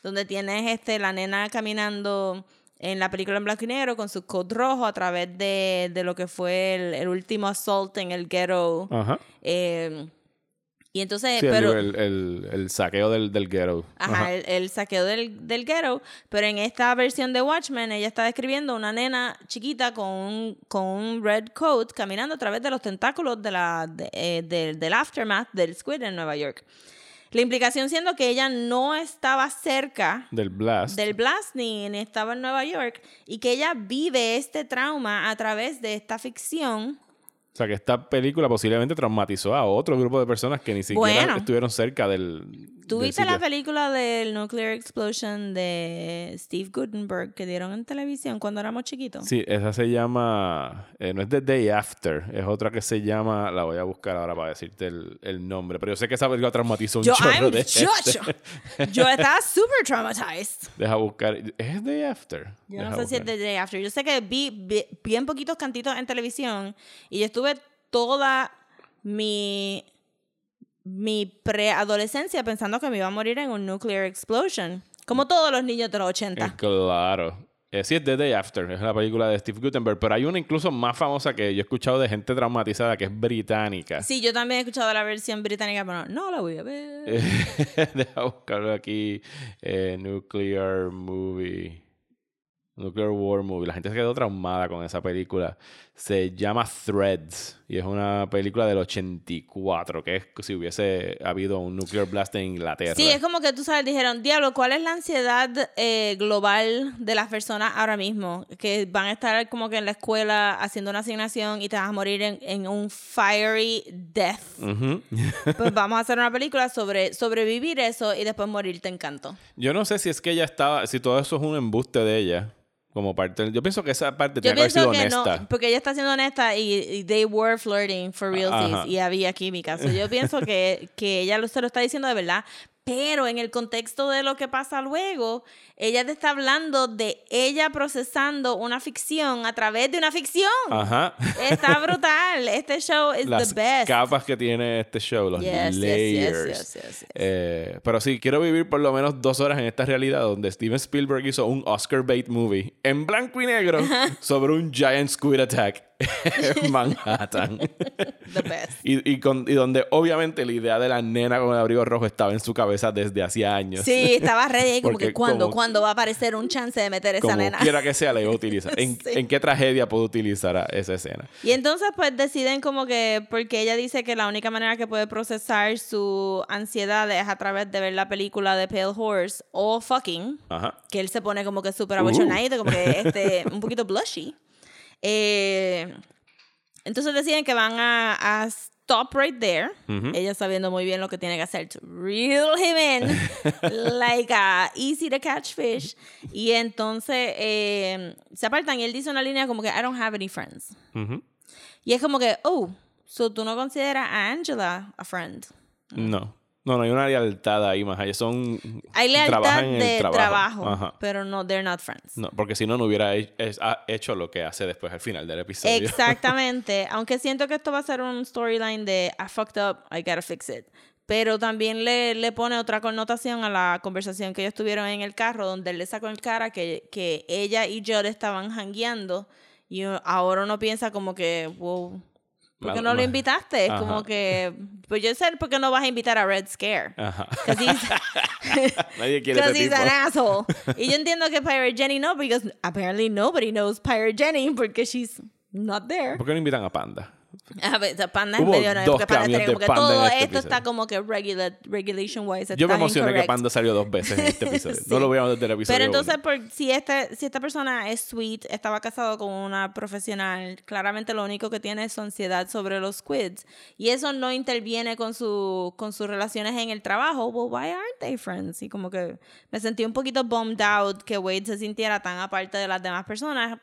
donde tienes este, la nena caminando en la película en blanco y negro con su coat rojo a través de, de lo que fue el, el último assault en el ghetto. Ajá. Eh, y entonces, Sí, pero... el, el, el saqueo del, del ghetto. Ajá, El, el saqueo del, del ghetto. Pero en esta versión de Watchmen, ella está describiendo una nena chiquita con un, con un red coat caminando a través de los tentáculos de la, de- eh, del- del aftermath del squid en Nueva York. La implicación siendo que ella no estaba cerca Del blast. del blast ni, ni estaba en Nueva York y que ella vive este trauma a través de esta ficción. O sea, que esta película posiblemente traumatizó a otro grupo de personas que ni siquiera Bueno. estuvieron cerca del. ¿Tú viste la película del Nuclear Explosion de Steve Gutenberg que dieron en televisión cuando éramos chiquitos? Sí, esa se llama. eh, no es The Day After, es otra que se llama. La voy a buscar ahora para decirte el, el nombre. Pero yo sé que esa película traumatizó un Yo, chorro I'm- de yo, yo, yo estaba super traumatized. Deja buscar. ¿Es Day After? Yo Deja no sé si es. The Day After. Yo sé que vi, vi bien poquitos cantitos en televisión y yo estuve toda mi, mi preadolescencia pensando que me iba a morir en un nuclear explosion. Como todos los niños de los 80. Eh, Claro. Eh, sí, es The Day After, es la película de Steve Gutenberg, pero hay una incluso más famosa que yo he escuchado de gente traumatizada que es británica. Sí, yo también he escuchado la versión británica, pero no, no la voy a ver. Eh, Deja buscarlo aquí. eh, nuclear Movie. Nuclear War Movie. La gente se quedó traumada con esa película. Se llama Threads y es una película del 84, que es si hubiese habido un nuclear blast en Inglaterra. Sí, es como que tú sabes, dijeron, diablo, ¿cuál es la ansiedad eh, global de las personas ahora mismo? Que van a estar como que en la escuela haciendo una asignación y te vas a morir en, en un fiery death. Pues vamos a hacer una película sobre sobrevivir eso y después morirte en canto. Yo no sé si es que ella estaba, si todo eso es un embuste de ella. Como parte, yo pienso que esa parte tiene que haber sido que honesta. no, porque ella está siendo honesta y, y they were flirting for Ajá. y había química. So, yo pienso que, que ella lo, se lo está diciendo de verdad, pero en el contexto de lo que pasa luego, ella te está hablando de ella procesando una ficción a través de una ficción. Ajá. Está brutal. Este show Las the best. capas que tiene este show, los Yes, layers. yes, yes, yes. Eh, pero sí, quiero vivir por lo menos dos horas en esta realidad donde Steven Spielberg hizo un Oscar bait movie en blanco y negro sobre un giant squid attack Manhattan. The best. y, y, con- y donde obviamente la idea de la nena con el abrigo rojo estaba en su cabeza desde hacía años. Sí, estaba ready como que cuando, cuando va a aparecer un chance de meter esa Como nena. quiera que sea, la iba a utilizar. ¿En, Sí. en qué tragedia puedo utilizar esa escena? Y entonces pues deciden como que, porque ella dice que la única manera que puede procesar su ansiedad es a través de ver la película de Pale Horse o Fucking, Ajá. que él se pone como que súper Uh. abochonadito, como que este, un poquito blushy. Eh, entonces deciden que van a, a stop right there, ella sabiendo muy bien lo que tiene que hacer to reel him in, like a easy to catch fish. Y entonces eh, se apartan y él dice una línea como que I don't have any friends. Y es como que, oh, so tú no consideras a Angela a friend. No. No, no hay una lealtad ahí más allá. Son. Hay lealtad trabajan en el de trabajo, pero no, they're not friends. No, porque si no, no hubiera hecho lo que hace después al final del episodio. Exactamente. Aunque siento que esto va a ser un storyline de I fucked up, I gotta fix it. Pero también le, le pone otra connotación a la conversación que ellos tuvieron en el carro, donde él le sacó en cara que, que ella y Jod estaban hangueando. Y ahora uno piensa como que, wow, ¿por qué no lo invitaste? Es como que, pues yo sé por qué no vas a invitar a Red Scare. Ajá. Because he's, Nadie quiere ese he's tipo. an asshole. Y yo entiendo que Pirate Jenny no, because apparently nobody knows Pirate Jenny porque she's not there. ¿Por qué no invitan a Panda? A ver, Panda es Hubo medio no, dos porque Panda que Panda en todo este esto episodio. está como que regula, regulation wise. Yo me emocioné que incorrect. Panda salió dos veces en este episodio. Sí. No lo veíamos desde el episodio Pero entonces, por, si, este, si esta persona es sweet, estaba casado con una profesional, claramente lo único que tiene es su ansiedad sobre los squids. Y eso no interviene con, su, con sus relaciones en el trabajo. Well, why aren't they friends? Y como que me sentí un poquito bummed out que Wade se sintiera tan aparte de las demás personas.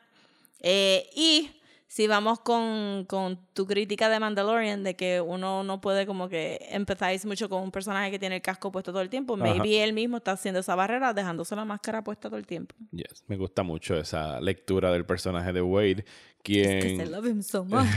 Eh, y si vamos con, con tu crítica de Mandalorian, de que uno no puede como que empathize mucho con un personaje que tiene el casco puesto todo el tiempo, Ajá. maybe él mismo está haciendo esa barrera dejándose la máscara puesta todo el tiempo. Yes, me gusta mucho esa lectura del personaje de Wade, Es que I quien love him so much.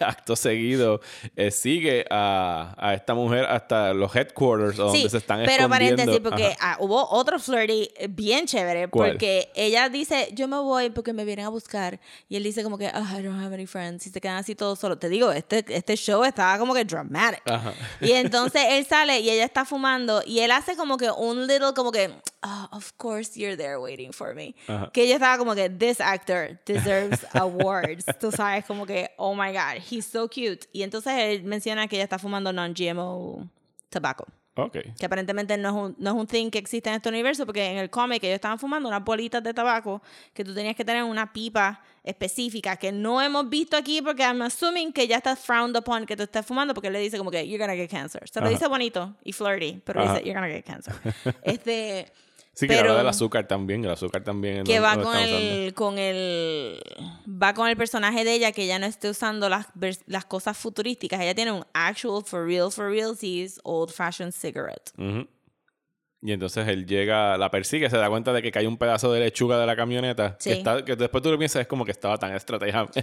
acto seguido eh, sigue a, a esta mujer hasta los headquarters donde se están pero escondiendo. paréntesis, porque ah, hubo otro flirty eh, bien chévere, ¿Cuál? porque ella dice, yo me voy porque me vienen a buscar, y él dice como que, "Ah, I don't have any friends, y se quedan así todos solos. Te digo, este, este show estaba como que dramatic. Ajá. Y entonces él sale y ella está fumando y él hace como que un little como que, "Ah, of course you're there waiting for me. Ajá. Que ella estaba como que, this actor deserves awards. Tú sabes, como que, oh my God, he's so cute. Y entonces él menciona que ella está fumando non-GMO tobacco. Ok. Que aparentemente no es, un, no es un thing que existe en este universo, porque en el cómic ellos estaban fumando unas bolitas de tabaco que tú tenías que tener una pipa específica que no hemos visto aquí porque I'm assuming que ya está frowned upon que tú estés fumando porque él le dice como que you're gonna get cancer. Se lo Ajá. dice bonito y flirty, pero Ajá. dice you're gonna get cancer. este Sí, que Pero- habla del azúcar también. El azúcar también. que no- va no con el con el va con el personaje de ella que ya no esté usando las las cosas futurísticas. Ella tiene un actual for real for real sees old fashioned cigarette. Y entonces él llega, la persigue, se da cuenta de que cae un pedazo de lechuga de la camioneta. Sí. Que, está- que después tú lo piensas, es como que estaba tan estratégicamente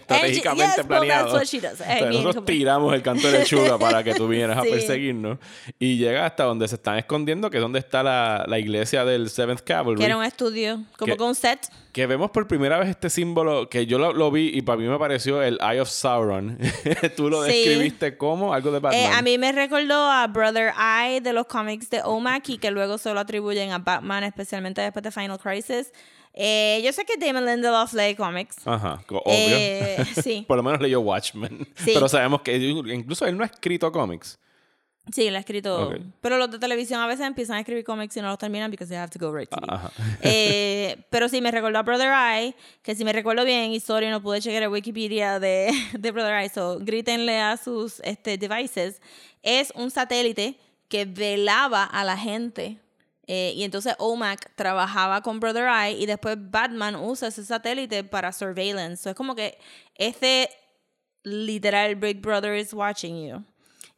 yes, well, planeado. does. I mean, nosotros como- tiramos el canto de lechuga para que tú vienes Sí. a perseguirnos. Y llega hasta donde se están escondiendo, que es donde está la, la iglesia del Seventh Cavalry. Que era un estudio, como Que- con un set. Que vemos por primera vez este símbolo que yo lo, lo vi y para mí me pareció el Eye of Sauron. Tú lo Sí. describiste como algo de Batman. Eh, a mí me recordó a Brother Eye de los cómics de OMAC y que luego se se lo atribuyen a Batman, especialmente después de Final Crisis. Eh, yo sé que Damon Lindelof lee cómics. Ajá, obvio. Eh, sí. Por lo menos leyó Watchmen. Sí. Pero sabemos que incluso él no ha escrito cómics. Sí, lo ha escrito. Pero los de televisión a veces empiezan a escribir cómics y no los terminan because they have to go right. Ajá. Eh, pero sí, me recordó a Brother Eye, que si me recuerdo bien, y sorry, no pude chequear el Wikipedia de, de Brother Eye, so grítenle a sus este, devices. Es un satélite que velaba a la gente. Eh, y entonces OMAC trabajaba con Brother Eye y después Batman usa ese satélite para surveillance. So es como que este literal Big Brother is watching you.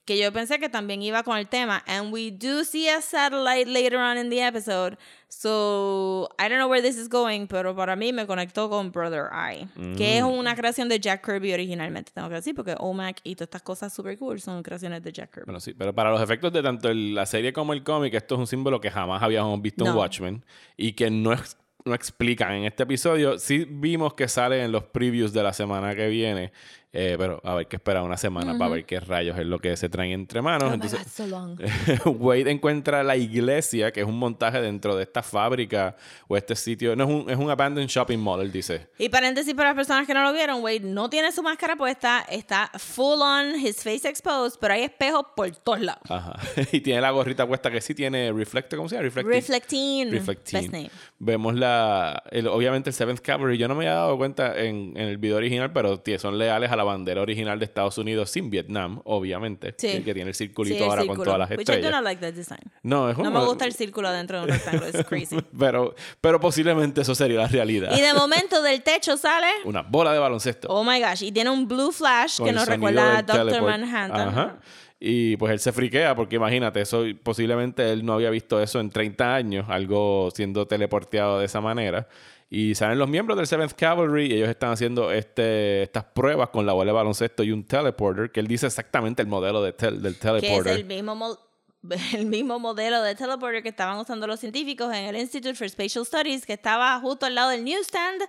Que yo pensé que también iba con el tema. And we do see a satellite later on in the episode. So, I don't know where this is going, pero para mí me conectó con Brother Eye. Que es una creación de Jack Kirby originalmente, tengo que decir, porque OMAC y todas estas cosas super cool son creaciones de Jack Kirby. Bueno, sí, pero para los efectos de tanto la serie como el cómic, esto es un símbolo que jamás habíamos visto en. Watchmen y que no, ex- no explican en este episodio. Sí vimos que sale en los previews de la semana que viene, eh, pero a ver qué espera una semana para ver qué rayos es lo que se traen entre manos. Oh Entonces, God, so long. Wade encuentra la iglesia, que es un montaje dentro de esta fábrica o este sitio. No es un, es un abandoned shopping mall, él dice. Y paréntesis para las personas que no lo vieron, Wade no tiene su máscara puesta, está full on, his face exposed, pero hay espejos por todos lados. Ajá. y tiene la gorrita puesta que sí tiene reflector, ¿cómo se llama? Reflecting. Reflecting. Reflecting. Best name. Vemos la, el- obviamente el Seventh Cavalry. Yo no me había dado cuenta en, en el video original, pero tie- son leales a la bandera original de Estados Unidos sin Vietnam, obviamente. Sí. El que tiene el circulito Sí, el ahora con todas las Which I estrellas. like that design. No, es No como- me gusta el círculo dentro de un rectángulo, es crazy. Pero, pero posiblemente eso sería la realidad. Y de momento del techo sale, Una bola de baloncesto. oh my gosh, y tiene un blue flash con que nos recuerda a Doctor teleport. Manhattan. Ajá. Y pues él se friquea porque imagínate, eso posiblemente él no había visto eso en 30 años, algo siendo teleporteado de esa manera. Y salen los miembros del Seventh Cavalry y ellos están haciendo este, estas pruebas con la bola de baloncesto y un teleporter, que él dice exactamente el modelo de tel- del Que es teleporter. el mismo, mo- el mismo modelo de teleporter que estaban usando los científicos en el Institute for Spatial Studies, que estaba justo al lado del newsstand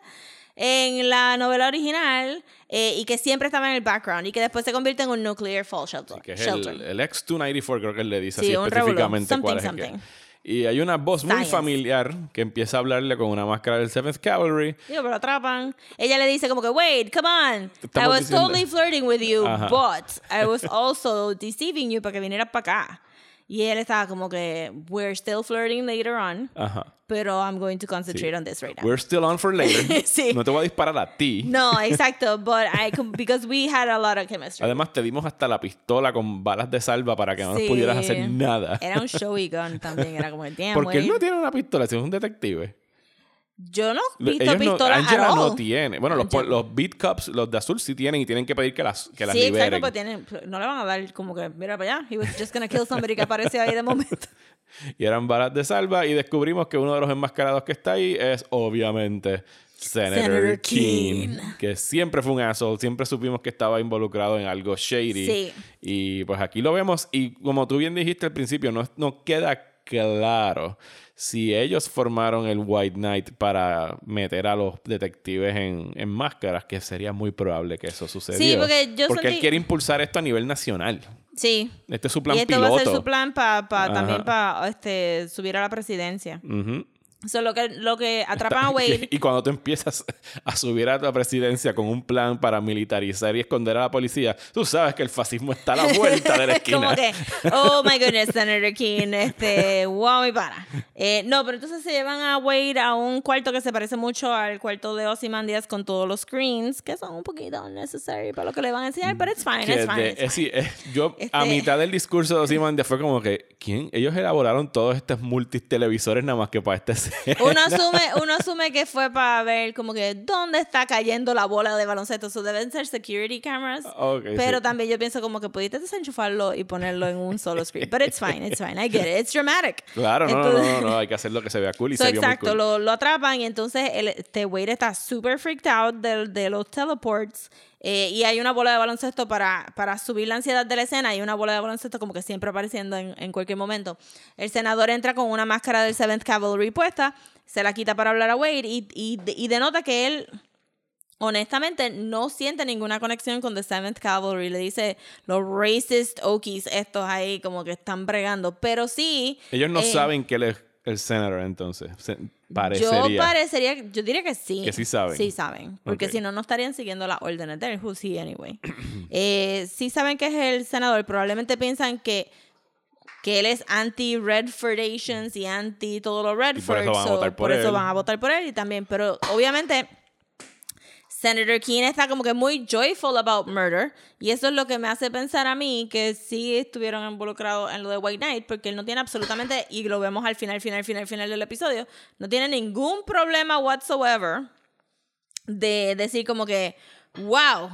en la novela original eh, y que siempre estaba en el background y que después se convierte en un nuclear fall shelter. que es el, el X-294, creo que él le dice Sí, así específicamente cuál es el que-. Y hay una voz muy familiar que empieza a hablarle con una máscara del Seventh Cavalry. Digo, pero atrapan. Ella le dice como que, wait, come on. I was diciendo- totally flirting with you, Ajá. but I was also deceiving you para que vinieras para acá. Y él estaba como que, we're still flirting later on, Ajá. pero I'm going to concentrate on this right now. We're still on for later. Sí. No te voy a disparar a ti. No, exacto, but I, because we had a lot of chemistry. Además, te dimos hasta la pistola con balas de salva para que no nos pudieras hacer nada. Era un showy gun también, era como, damn, Porque él no tiene una pistola, si es un detective. Yo no he visto Ellos no, pistolas at Angela no tiene. Bueno, los, Angela. los beat cups, los de azul sí tienen y tienen que pedir que las, que las Sí, liberen. exacto, pues tienen, no le van a dar como que, mira para allá, he was just gonna kill somebody que apareció ahí de momento. Y eran balas de salva y descubrimos que uno de los enmascarados que está ahí es obviamente Senator, Keane. que siempre fue un asshole, siempre supimos que estaba involucrado en algo shady. Sí. Y pues aquí lo vemos y como tú bien dijiste al principio, no, no queda claro si ellos formaron el White Knight para meter a los detectives en, en máscaras, que sería muy probable que eso sucediera. porque yo Porque él quiere impulsar esto a nivel nacional. Sí. Este es su plan y esto piloto. va a ser su plan para Ajá. también para este, subir a la presidencia. Ujú. So, lo que, lo que atrapan a Wade. Y cuando tú empiezas a subir a la presidencia con un plan para militarizar y esconder a la policía, tú sabes que el fascismo está a la vuelta de la esquina. como que, oh my goodness, Senator King, este, wow, mi para. Eh, no, pero entonces se llevan a Wade a un cuarto que se parece mucho al cuarto de Ozymandias con todos los screens, que son un poquito unnecessary para lo que le van a enseñar, pero it's fine, it's fine. de- it's eh, sí, eh, yo a Este- mitad del discurso de Ozymandias fue como que, ¿quién? Ellos elaboraron todos estos multitelevisores nada más que para este Uno asume, uno asume que fue para ver como que dónde está cayendo la bola de baloncesto. So deben ser security cameras. Ok, pero sí. también yo pienso como que pudiste desenchufarlo y ponerlo en un solo screen. But it's fine, it's fine. I get it. It's dramatic. Claro, no, no, Entonces- no, no, hay que hacer lo que se vea cool y So, se vio muy exacto, cool. lo, lo atrapan y entonces el, este Wade está super freaked out de, de los teleports eh, y hay una bola de baloncesto para, para subir la ansiedad de la escena y una bola de baloncesto como que siempre apareciendo en, en cualquier momento. El senador entra con una máscara del Seventh Cavalry puesta, se la quita para hablar a Wade y, y, y denota que él honestamente no siente ninguna conexión con The Seventh Cavalry. Le dice los racist Okies estos ahí como que están bregando. Pero sí... Ellos no eh, saben qué les el senador entonces? Se- parecería. Yo parecería, yo diría que sí. Que sí saben. Sí saben. Porque si no, no estarían siguiendo las órdenes de él. Who's he anyway? eh, sí saben que es el senador. Probablemente piensan que, que él es anti-Redfordations y anti todo lo Redford. eso van a votar por eso él. van a votar por él y también. Pero obviamente. Senator Keane está como que muy joyful about murder. Y eso es lo que me hace pensar a mí que sí estuvieron involucrados en lo de White Knight, porque él no tiene absolutamente, y lo vemos al final, final, final, final del episodio, no tiene ningún problema whatsoever de decir como que, wow,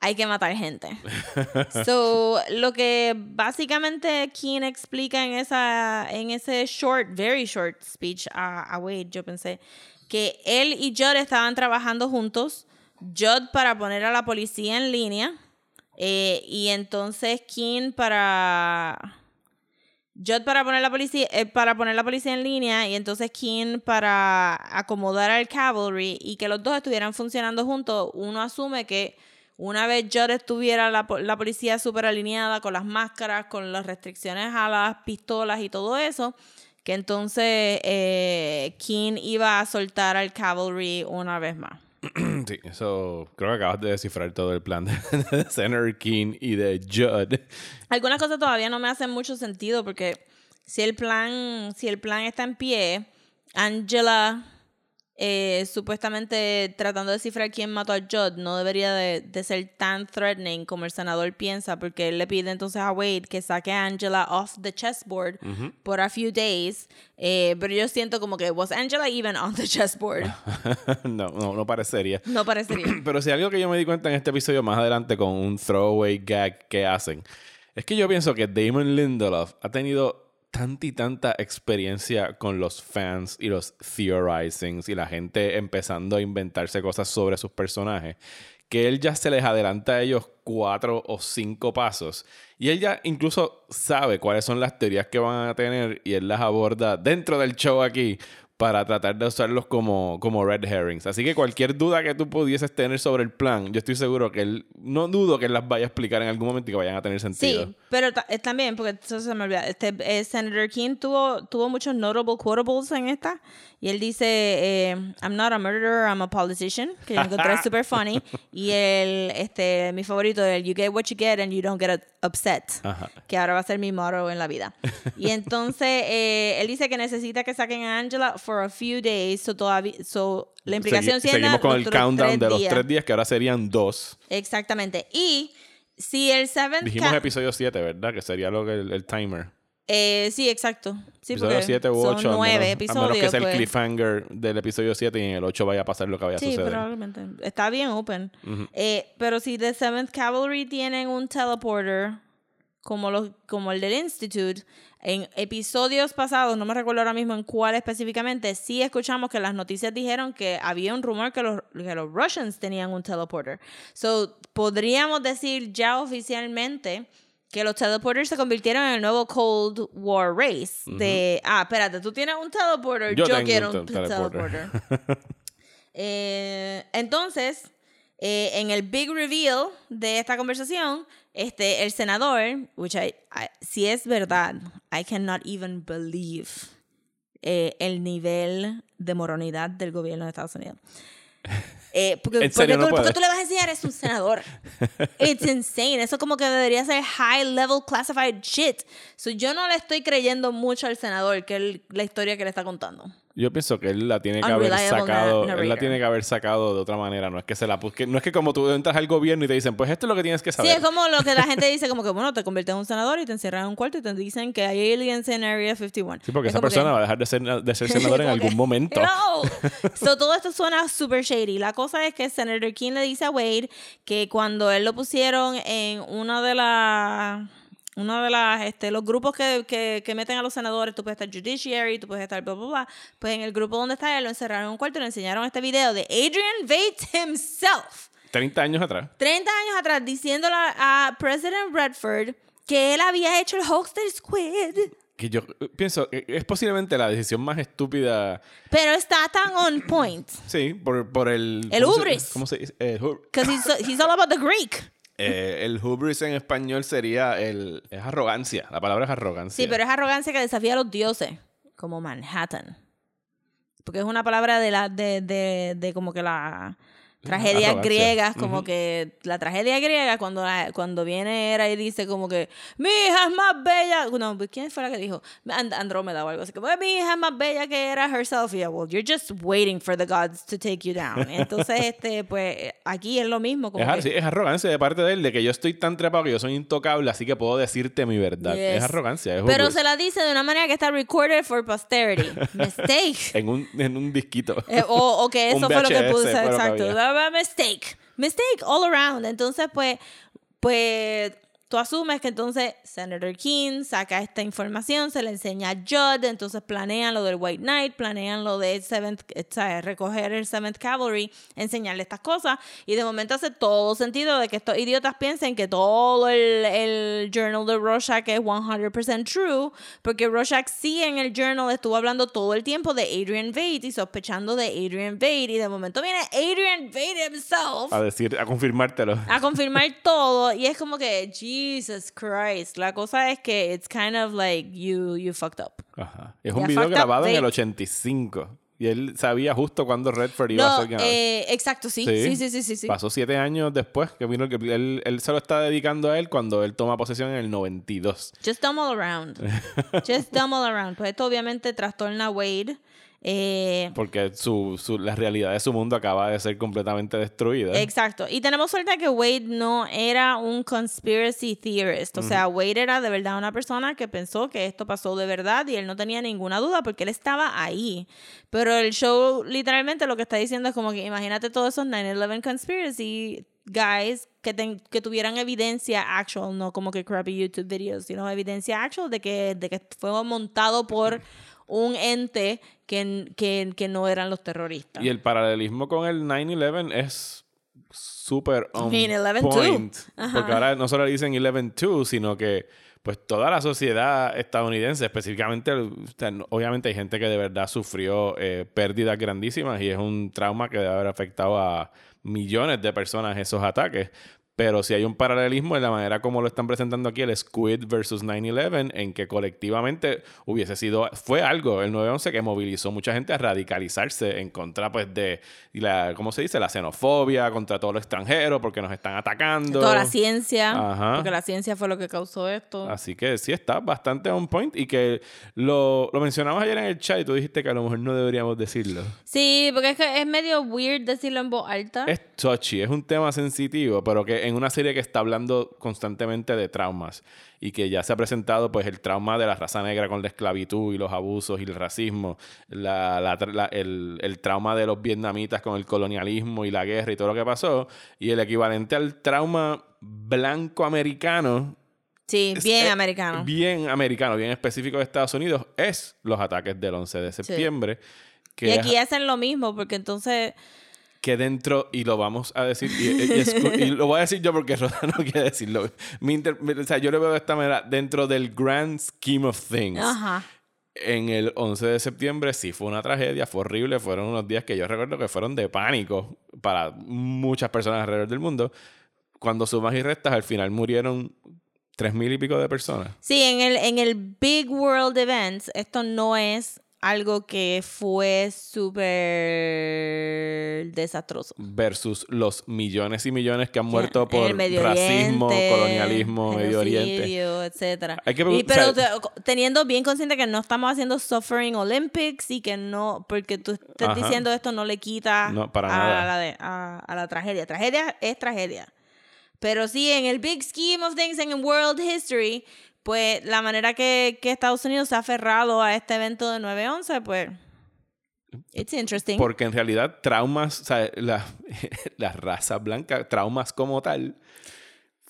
hay que matar gente. so, lo que básicamente Keane explica en, esa, en ese short, very short speech a, a Wade, yo pensé que él y Judd estaban trabajando juntos, Judd para poner a la policía en línea, eh, y entonces Keane para... Judd para poner la policía eh, para poner la policía en línea y entonces Keane para acomodar al cavalry y que los dos estuvieran funcionando juntos, uno asume que una vez Judd estuviera la, la policía súper alineada con las máscaras, con las restricciones a las pistolas y todo eso, que entonces eh, Keane iba a soltar al cavalry una vez más. Sí, eso creo que acabas de descifrar todo el plan de, de Senator King y de Judd. Algunas cosas todavía no me hacen mucho sentido porque si el plan, si el plan está en pie, Angela eh, supuestamente tratando de descifrar quién mató a Judd no debería de, de ser tan threatening como el senador piensa porque él le pide entonces a Wade que saque a Angela off the chessboard por a few days eh, pero yo siento como que was Angela even on the chessboard no, no, no parecería. no parecería. Pero si algo que yo me di cuenta en este episodio más adelante con un throwaway gag que hacen, es que yo pienso que Damon Lindelof ha tenido tanta y tanta experiencia con los fans y los theorizings y la gente empezando a inventarse cosas sobre sus personajes, que él ya se les adelanta a ellos cuatro o cinco pasos. Y él ya incluso sabe cuáles son las teorías que van a tener y él las aborda dentro del show aquí para tratar de usarlos como, como red herrings. Así que cualquier duda que tú pudieses tener sobre el plan, yo estoy seguro que él, no dudo que él las vaya a explicar en algún momento y que vayan a tener sentido. Sí, pero eh, también, porque eso se me olvida, este, eh, Senator King tuvo, tuvo muchos notable quotables en esta, y él dice, eh, I'm not a murderer, I'm a politician, que yo encontré super funny, y el, este, mi favorito, el You get what you get and you don't get upset, Ajá. que ahora va a ser mi motto en la vida. Y entonces, eh, él dice que necesita que saquen a Angela for a few days, so todavía, so, la implicación Segui- seguimos con el countdown de los días. tres días, que ahora serían dos. Exactamente, y si el seventh Dijimos ca- episodio 7, ¿verdad? Que sería lo que el, el timer. Eh, sí, exacto. Sí, episodio porque 7 u son 8. nueve a menos, episodios. A menos que sea el pues. cliffhanger del episodio 7 y en el 8 vaya a pasar lo que vaya a Sí, suceder. probablemente. Está bien open. Eh, pero si The Seventh Cavalry tienen un teleporter como, los, como el del Institute, en episodios pasados, no me recuerdo ahora mismo en cuál específicamente, sí escuchamos que las noticias dijeron que había un rumor que los, que los Russians tenían un teleporter. So, podríamos decir ya oficialmente que los teleporters se convirtieron en el nuevo Cold War Race. De, ah, espérate, tú tienes un teleporter, Yo yo, tengo quiero un un te- teleporter. teleporter. Eh, entonces, eh, en el big reveal de esta conversación, este, el senador, which I, I- si es verdad, I cannot even believe eh, el nivel de moronidad del gobierno de Estados Unidos. Eh, porque, ¿En serio porque no tú, porque puede? tú le vas a enseñar es un senador. It's insane. Eso como que debería ser high level classified shit. So, yo no le estoy creyendo mucho al senador que él- la historia que le está contando. Yo pienso que él la tiene que haber sacado, él la tiene que haber sacado de otra manera, no es que se la busque, no es que como tú entras al gobierno y te dicen, pues esto es lo que tienes que Sí, saber. es como lo que la gente dice, como que, bueno, te conviertes en un senador y te encierran en un cuarto y te dicen que hay aliens en Area 51. Sí, porque Es esa que- persona va a dejar de ser, de ser senador en algún momento. No. So, todo esto suena super shady. La cosa es que Senator King le dice a Wade que cuando él lo pusieron en una de las uno de las este, los grupos que, que, que meten a los senadores, tú puedes estar judiciary, tú puedes estar bla bla bla, pues en el grupo donde está él lo encerraron en un cuarto y le enseñaron este video de Adrian Bates himself 30 años atrás. 30 años atrás diciéndole a President Redford que él había hecho el hoax del squid. Que yo eh, pienso que es posiblemente la decisión más estúpida. Pero está tan on point. Sí, por, por el. El ¿cómo se-. ¿Cómo se dice? Because he's, he's all about the Greek. Eh, el hubris en español sería el. Es arrogancia. La palabra es arrogancia. Sí, pero es arrogancia que desafía a los dioses. como Manhattan. Porque es una palabra de la, de, de, de como que la tragedias arrogancia. griegas, como Ujú. que la tragedia griega, cuando, la- cuando viene Hera y dice como que mi hija es más bella, no, ¿quién fue la que dijo? And- Andrómeda o algo así, como mi hija es más bella que era herself, yeah, well, you're just waiting for the gods to take you down. Entonces, este, pues, aquí es lo mismo, como Es, que- sí, es arrogancia de parte de él, de que yo estoy tan trepado que yo soy intocable, así que puedo decirte mi verdad. Yes. Es arrogancia. Es pero se la dice de una manera que está recorded for posterity. Mistake. en, un, en un disquito. Eh, o, o que eso fue lo que puse, que exacto. Mistake. Mistake all around. Entonces, pues, pues tú asumes que entonces Senator King saca esta información, se le enseña a Judd, entonces planean lo del White Knight, planean lo de Seventh, eh, recoger el Seventh Cavalry, enseñarle estas cosas, y de momento hace todo sentido de que estos idiotas piensen que todo el, el journal de Rorschach es 100% true, porque Rorschach sí en el journal estuvo hablando todo el tiempo de Adrian Veidt y sospechando de Adrian Veidt, y de momento viene Adrian Veidt himself A decir, a confirmártelo. a confirmar todo y es como que Jesus Christ la cosa es que it's kind of like you you fucked up Ajá. Es un video fucked up, grabado en el Bates. 85. Y él sabía justo cuándo Redford iba a no ser ganador. eh, exacto sí sí sí sí sí, sí. Pasó siete años después que vino que él, él se lo está dedicando a él cuando él toma posesión en el 92. just dumb all around just dumb all around pues esto obviamente trastorna a Wade eh, Porque su, su- la realidad de su mundo acaba de ser completamente destruida. Exacto. Y tenemos suerte que Wade no era un conspiracy theorist. O sea, Wade era de verdad una persona que pensó que esto pasó de verdad y él no tenía ninguna duda porque él estaba ahí. Pero el show literalmente lo que está diciendo es como que imagínate todos esos 9-11 conspiracy guys que, ten- que tuvieran evidencia actual, no como que crappy YouTube videos, sino evidencia actual de que, de que fue montado por un ente que, que, que no eran los terroristas. Y el paralelismo con el 9-11 es súper on mean, 11-2. point. Porque ahora no solo le dicen 11-2, sino que pues toda la sociedad estadounidense, específicamente, obviamente hay gente que de verdad sufrió eh, pérdidas grandísimas y es un trauma que debe haber afectado a millones de personas esos ataques. Pero si hay un paralelismo en la manera como lo están presentando aquí, el Squid versus 9-11, en que colectivamente hubiese sido, fue algo, el 9-11, que movilizó mucha gente a radicalizarse en contra, pues, de, la, ¿cómo se dice? La xenofobia, contra todo lo extranjero, porque nos están atacando. Toda la ciencia, Ajá. porque la ciencia fue lo que causó esto. Así que sí está bastante on point y que lo, lo mencionamos ayer en el chat y tú dijiste que a lo mejor no deberíamos decirlo. Sí, porque es que es medio weird decirlo en voz alta. Es touchy, es un tema sensitivo, pero que en una serie que está hablando constantemente de traumas y que ya se ha presentado pues el trauma de la raza negra con la esclavitud y los abusos y el racismo, la- la tra- la- el, el trauma de los vietnamitas con el colonialismo y la guerra y todo lo que pasó, y el equivalente al trauma blanco americano sí, es- bien es americano. Bien americano, bien específico de Estados Unidos, es los ataques del 11 de septiembre. Que y es- aquí hacen lo mismo, porque entonces, que dentro, y lo vamos a decir, y, y- y lo voy a decir yo porque Roda no quiere decirlo. Mi inter- o sea, yo lo veo de esta manera, dentro del grand scheme of things, ajá. en el 11 de septiembre sí fue una tragedia, fue horrible, fueron unos días que yo recuerdo que fueron de pánico para muchas personas alrededor del mundo. Cuando sumas y restas, al final murieron tres mil y pico de personas. Sí, en el, en el Big World Events, esto no es algo que fue súper desastroso. versus los millones y millones que han muerto el por Medio racismo, Oriente, colonialismo, Medio Oriente. etcétera. Hay que Y, pregun- pero o sea- te- teniendo bien consciente que no estamos haciendo Suffering Olympics y que no, porque tú estés Ajá. diciendo esto no le quita No, para a, nada. La de- a, a la tragedia. Tragedia es tragedia. Pero sí, en el big scheme of things, en world history, pues la manera que, que Estados Unidos se ha aferrado a este evento de 9-11, pues, it's interesting. Porque en realidad traumas, o sea, la, la raza blanca, traumas como tal,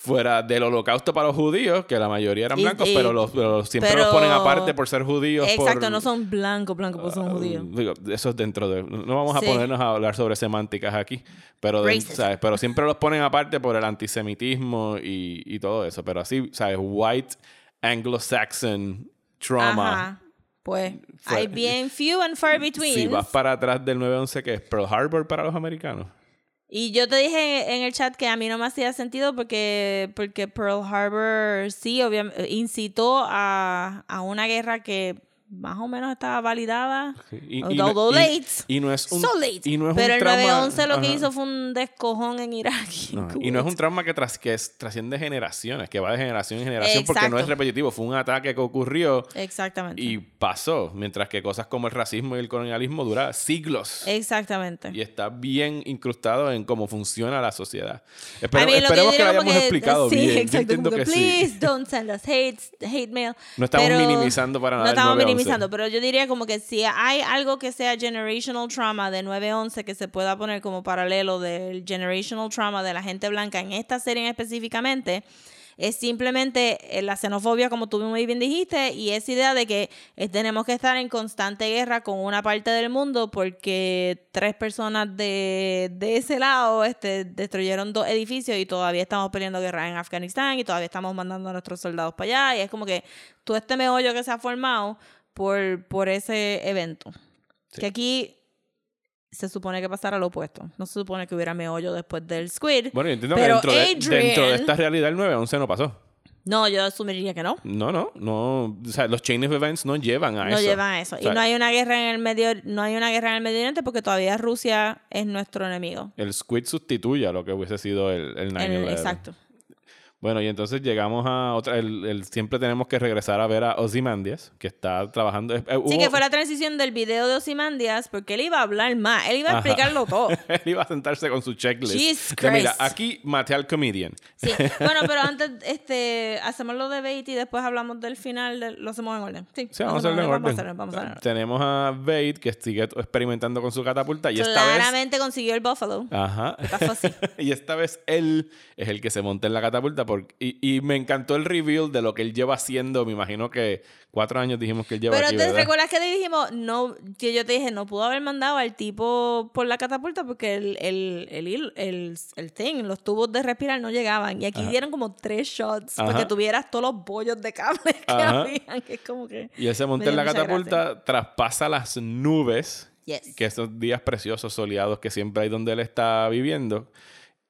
fuera del holocausto para los judíos, que la mayoría eran Y- blancos, y- pero, los, pero siempre pero- los ponen aparte por ser judíos. Exacto, por- no son blancos, blancos, pues son Ah, judíos. digo, eso es dentro de... No vamos a ponernos a hablar sobre semánticas aquí, pero, de-. ¿sabes? pero siempre los ponen aparte por el antisemitismo y, y todo eso. Pero así, ¿sabes? White Anglo-Saxon trauma. Ajá. Pues Fue- hay bien few and far between. Si vas para atrás del 9-11, que es Pearl Harbor para los americanos. Y yo te dije en el chat que a mí no me hacía sentido porque, porque Pearl Harbor sí, obviamente, incitó a, a una guerra que más o menos estaba validada. Y, Although y no, y- late. y no es un, so late. y no es Pero un el trauma- 911 lo que hizo fue un descojón en Irak. y No, y no es un trauma que, tras, que es- trasciende generaciones, que va de generación en generación porque no Exacto. es repetitivo. Fue un ataque que ocurrió Exactamente. y pasó, mientras que cosas como el racismo y el colonialismo dura siglos. Exactamente. Y está bien incrustado en cómo funciona la sociedad. Lo esperemos que, yo lo hayamos que- explicado sí, bien. Yo exacto, entiendo como que, sí. please don't send us hate, hate mail. No estamos Pero- minimizando para nada No el estamos 911. Minimizando, pero yo diría como que si hay algo que sea generational trauma de 911 que se pueda poner como paralelo del generational trauma de la gente blanca en esta serie específicamente, es simplemente eh, la xenofobia, como tú muy bien dijiste, y esa idea de que eh, tenemos que estar en constante guerra con una parte del mundo porque tres personas de, de ese lado este, destruyeron dos edificios y todavía estamos peleando guerra en Afganistán y todavía estamos mandando a nuestros soldados para allá. Y es como que todo este meollo que se ha formado por, por ese evento. Sí. Que aquí se supone que pasara lo opuesto. No se supone que hubiera meollo después del Squid. Bueno, yo entiendo Pero que dentro de, Adrian- dentro de esta realidad el 911 no pasó. No, yo asumiría que no. No, no, no. O sea, los chain of events no llevan a No eso. llevan a eso. O sea, y no hay una guerra en el medio, no hay una guerra en el Medio Oriente porque todavía Rusia es nuestro enemigo. El squid sustituye a lo que hubiese sido el, el 9 El- exacto. Bueno, y entonces llegamos a otra. El, el- siempre tenemos que regresar a ver a Ozymandias, que está trabajando. eh, Sí, que fue la transición del video de Ozymandias porque él iba a hablar más, él iba a Ajá. explicarlo todo. Él iba a sentarse con su checklist. Jesus mira, aquí maté al comedian. Sí, bueno, pero antes este, hacemos lo de Bait y después hablamos del final, de- lo hacemos en orden. Sí, Sí, vamos a lo hacerlo en orden. Vamos a hacerlo, vamos a hacerlo. Tenemos a Bait, que sigue experimentando con su catapulta. Y esta vez. Claramente consiguió el Buffalo. Ajá. Está fácil. y esta vez él es el que se monta en la catapulta. Porque, y, y me encantó el reveal de lo que él lleva haciendo. Me imagino que cuatro años dijimos que él lleva Pero aquí, te recuerdas que te dijimos, no, que yo te dije, no pudo haber mandado al tipo por la catapulta porque el, el, el, el, el thing, los tubos de respirar no llegaban. Y aquí Ajá. dieron como tres shots para Ajá. que tuvieras todos los bollos de cable que Ajá. habían. Que es como que. Y él se monta en la catapulta, traspasa las nubes, Yes. que esos días preciosos soleados que siempre hay donde él está viviendo,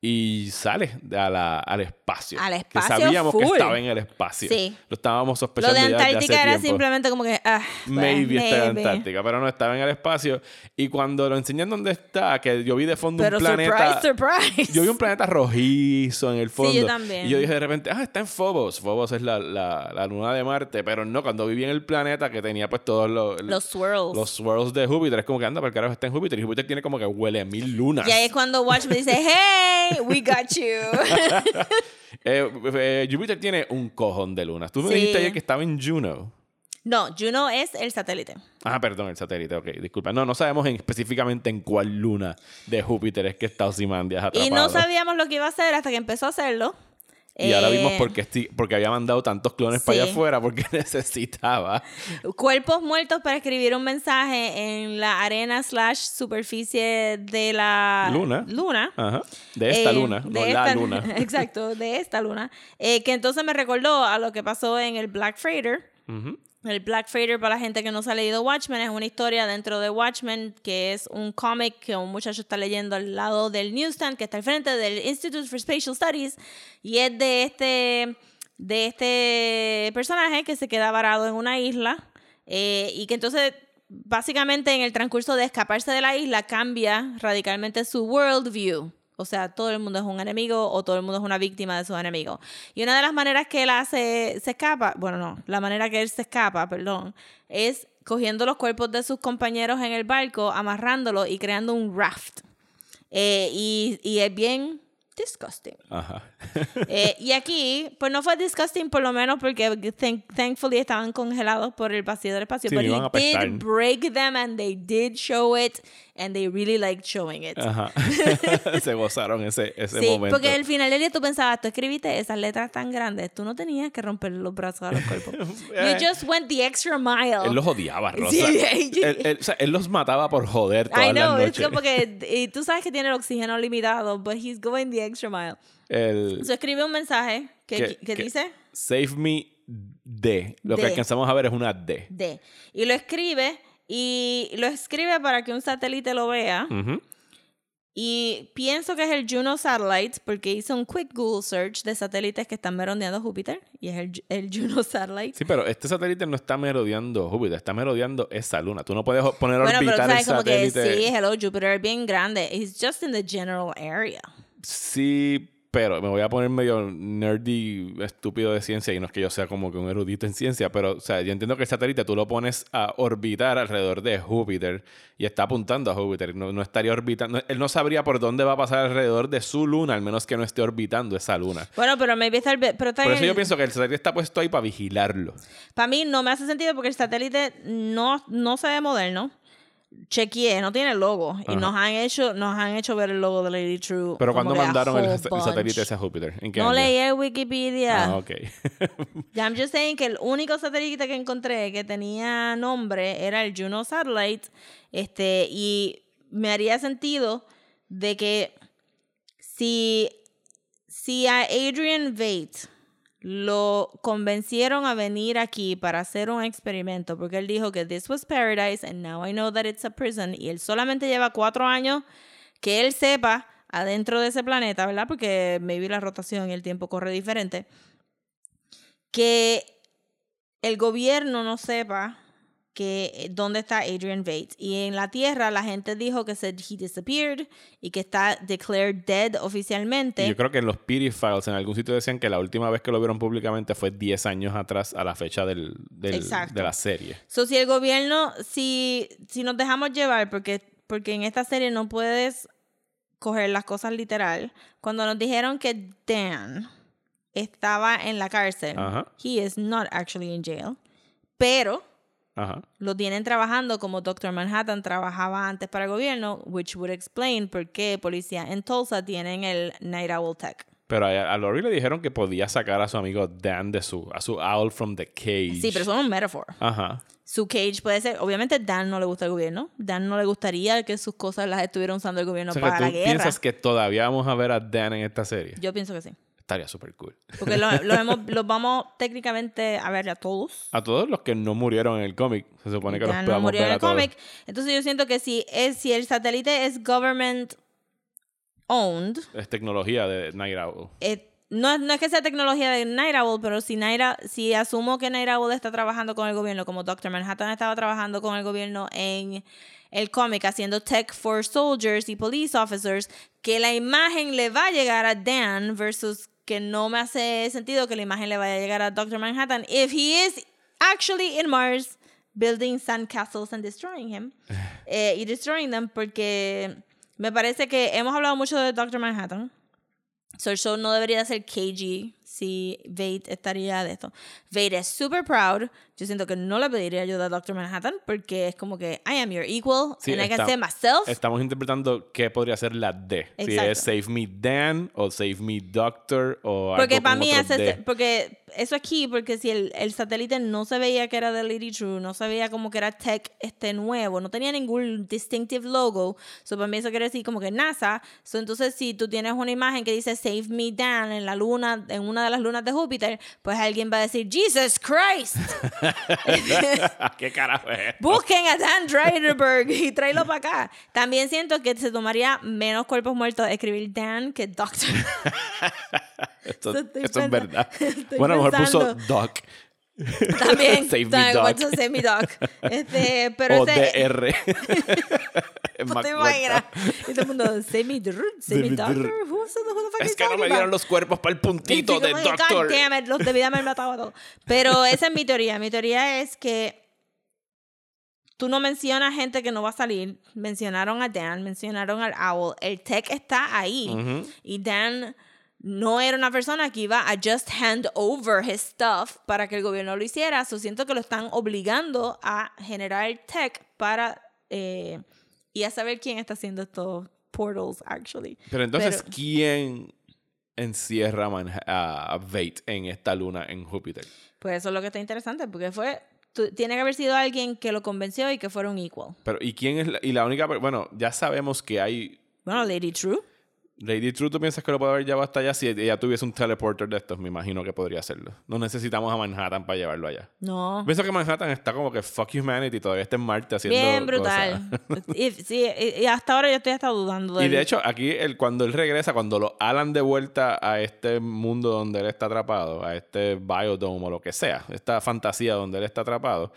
y sale a la- al espacio. Al Que espacio sabíamos que full. estaba en el espacio. Sí. Lo estábamos Lo sospechando de ya desde Antártica hace era tiempo. simplemente como que. Ah, pues, Maybe está en. Antártica, pero no estaba en el espacio. Y cuando lo enseñan dónde está, que yo vi de fondo Pero un planeta. surprise, surprise. Yo vi un planeta rojizo en el fondo. yo también. Y yo dije de repente, ah, está en Phobos. Phobos es la, la, la luna de Marte. Pero no, cuando vi en el planeta que tenía pues todos los, Los swirls. los swirls de Júpiter, es como que anda, para el carajo está en Júpiter. Y Júpiter tiene como que huele a mil lunas. Y ahí es cuando Watchmen dice, hey, we got you. Eh, eh, Júpiter tiene un cojón de lunas. Tú me Sí. dijiste ayer que estaba en Juno. no, Juno es el satélite. Ah, perdón, el satélite, ok, disculpa. No, no sabemos en- específicamente en cuál luna de Júpiter es que está Ozymandias atrapado. Y no sabíamos lo que iba a hacer hasta que empezó a hacerlo. Y ahora Eh, vimos por qué, porque había mandado tantos clones para allá afuera, porque necesitaba. Cuerpos muertos para escribir un mensaje en la arena slash superficie de la Luna. luna. Ajá. De esta Eh, luna, no de la esta- luna. Exacto, de esta luna. Eh, que entonces me recordó a lo que pasó en el Black Freighter. Ujú. El Black Freighter, para la gente que no se ha leído Watchmen, es una historia dentro de Watchmen que es un cómic que un muchacho está leyendo al lado del newsstand que está al frente del Institute for Spatial Studies y es de este, de este personaje que se queda varado en una isla eh, y que entonces básicamente en el transcurso de escaparse de la isla cambia radicalmente su worldview. O sea, todo el mundo es un enemigo o todo el mundo es una víctima de sus enemigos. Y una de las maneras que él hace, se escapa, bueno, no, la manera que él se escapa, perdón, es cogiendo los cuerpos de sus compañeros en el barco, amarrándolos y creando un raft. Eh, y, y es bien disgusting. Ajá. Eh, y aquí, pues no fue disgusting por lo menos porque thank- thankfully estaban congelados por el vacío del espacio. Sí, but he did break them and they did show it and they really liked showing it. Ajá. Se gozaron ese, ese Sí, momento. porque al final del día tú pensabas, tú escribiste esas letras tan grandes, tú no tenías que romper los brazos a los cuerpos. Eh. you just went the extra mile. Él los odiaba, Rosa. Sí, él, él- o sea, él los mataba por joder todas I know, las es noches. como que y tú sabes que tiene el oxígeno limitado, but he's going the extra mile. El- So escribe un mensaje que, que- que que- dice Save me D. Lo que alcanzamos a ver es una D. D. Y lo escribe y lo escribe para que un satélite lo vea. Y pienso que es el Juno Satellite porque hice un quick Google search de satélites que están merodeando Júpiter y es el, el Juno Satellite. Sí, pero este satélite no está merodeando Júpiter, está merodeando esa luna. Tú no puedes poner a bueno, pero orbitar sabes el como que satélite. sí, hello Jupiter es bien grande. It's just in the general area. Sí, pero me voy a poner medio nerdy, estúpido de ciencia, y no es que yo sea como que un erudito en ciencia, pero, o sea, yo entiendo que el satélite tú lo pones a orbitar alrededor de Júpiter y está apuntando a Júpiter. No, no estaría orbitando, él no sabría por dónde va a pasar alrededor de su luna, al menos que no esté orbitando esa luna. Bueno, pero maybe está el, pero Por eso yo pienso que el satélite está puesto ahí para vigilarlo. Para mí no me hace sentido porque el satélite no, no se ve moderno. Chequeé, no tiene logo. Y nos han hecho, nos han hecho ver el logo de Lady True. Pero cuando mandaron el, satélite ese a Júpiter? ¿En qué No año? leí el Wikipedia. Ah, ok. I'm just saying que el único satélite que encontré que tenía nombre era el Juno Satellite. Este, y me haría sentido de que si, si a Adrian Veidt lo convencieron a venir aquí para hacer un experimento, porque él dijo que this was paradise and now I know that it's a prison, y él solamente lleva cuatro años que él sepa adentro de ese planeta, ¿verdad? Porque maybe la rotación y el tiempo corre diferente que el gobierno no sepa que eh, dónde está Adrian Veidt. Y en la Tierra la gente dijo que said he disappeared y que está declared dead oficialmente. Yo creo que en los Pity Files en algún sitio decían que la última vez que lo vieron públicamente fue 10 años atrás a la fecha del, de la serie. So, si el gobierno, si, si nos dejamos llevar, porque, porque en esta serie no puedes coger las cosas literal, cuando nos dijeron que Dan estaba en la cárcel, he is not actually in jail, pero Ajá. lo tienen trabajando como Doctor Manhattan trabajaba antes para el gobierno, which would explain por qué policía en Tulsa tienen el Night Owl Tech. Pero a, Lori le dijeron que podía sacar a su amigo Dan de su, a su Owl from the Cage. Sí, pero eso es un metaphor. Ajá. Su cage puede ser, obviamente Dan no le gusta el gobierno, Dan no le gustaría que sus cosas las estuviera usando el gobierno O sea, que para tú la guerra. piensas que todavía vamos a ver a Dan en esta serie. Yo pienso que sí. Estaría súper cool. Porque hemos- los vamos técnicamente a ver a todos. A todos los que no murieron en el cómic, se supone que los no ver en el cómic. Entonces yo siento que si, es, si el satélite es government owned, Es tecnología de Night Owl. eh, no, no es que sea tecnología de Night Owl, pero si, Night, si asumo que Night Owl está trabajando con el gobierno, como Doctor Manhattan estaba trabajando con el gobierno en el cómic, haciendo tech for soldiers y police officers, que la imagen le va a llegar a Dan versus que no me hace sentido que la imagen le vaya a llegar a Doctor Manhattan if he is actually in Mars building sandcastles and destroying him eh, y destroying them porque me parece que hemos hablado mucho de Doctor Manhattan So el show no debería ser KG si Vade estaría de esto. Vade es super proud. Yo siento que no le pediría ayuda a Doctor Manhattan porque es como que I am your equal Sí, and I can save myself. Estamos interpretando qué podría ser la D. Si es Save Me Dan o Save Me Doctor o Porque algo para mí otro hace- D. porque eso es key porque si el, el satélite no se veía que era de Lady True, no se veía como que era tech este nuevo, no tenía ningún distinctive logo, so para mí eso quiere decir como que NASA, so entonces si tú tienes una imagen que dice Save Me Dan en la luna, en una de las lunas de Júpiter, pues alguien va a decir Jesus Christ. ¿Qué carajo es? Busquen a Dan Dreiderberg y tráelo para acá. También siento que se tomaría menos cuerpos muertos escribir Dan que Doctor. Esto, es verdad. estoy Bueno, a lo mejor puso. Doc. También. Save me, Doc. what's a Save me Doc. Este, pero o ese. DR. Más ¿Te imaginas? Y todo el mundo, Save me, drr, save me Es que no me dieron los cuerpos para el puntito de Doctor. God damn it, los debí haber matado a todos. Pero esa es mi teoría. Mi teoría es que tú no mencionas gente que no va a salir. Mencionaron a Dan, mencionaron al Owl. El tech está ahí. Ujú. Y Dan no era una persona que iba a just hand over his stuff para que el gobierno lo hiciera. So siento que lo están obligando a generar tech para... eh, y a saber quién está haciendo estos portals, actually. Pero entonces, Pero- ¿quién encierra a Vate en esta luna en Júpiter? Pues eso es lo que está interesante, porque fue... tiene que haber sido alguien que lo convenció y que fueron equal. Pero, ¿y quién es la, y la única? Bueno, ya sabemos que hay. Bueno, Lady True. Lady True, ¿tú piensas que lo puede haber llevado hasta allá? Si ella tuviese un teleporter de estos, me imagino que podría hacerlo. No necesitamos a Manhattan para llevarlo allá. No. Pienso que Manhattan está como que fuck humanity, todavía está en Marte haciendo Bien brutal. cosas. y, sí, y, hasta ahora yo estoy hasta dudando de Y él. de hecho, aquí él, cuando él regresa, cuando lo alan de vuelta a este mundo donde él está atrapado, a este biodome o lo que sea, esta fantasía donde él está atrapado,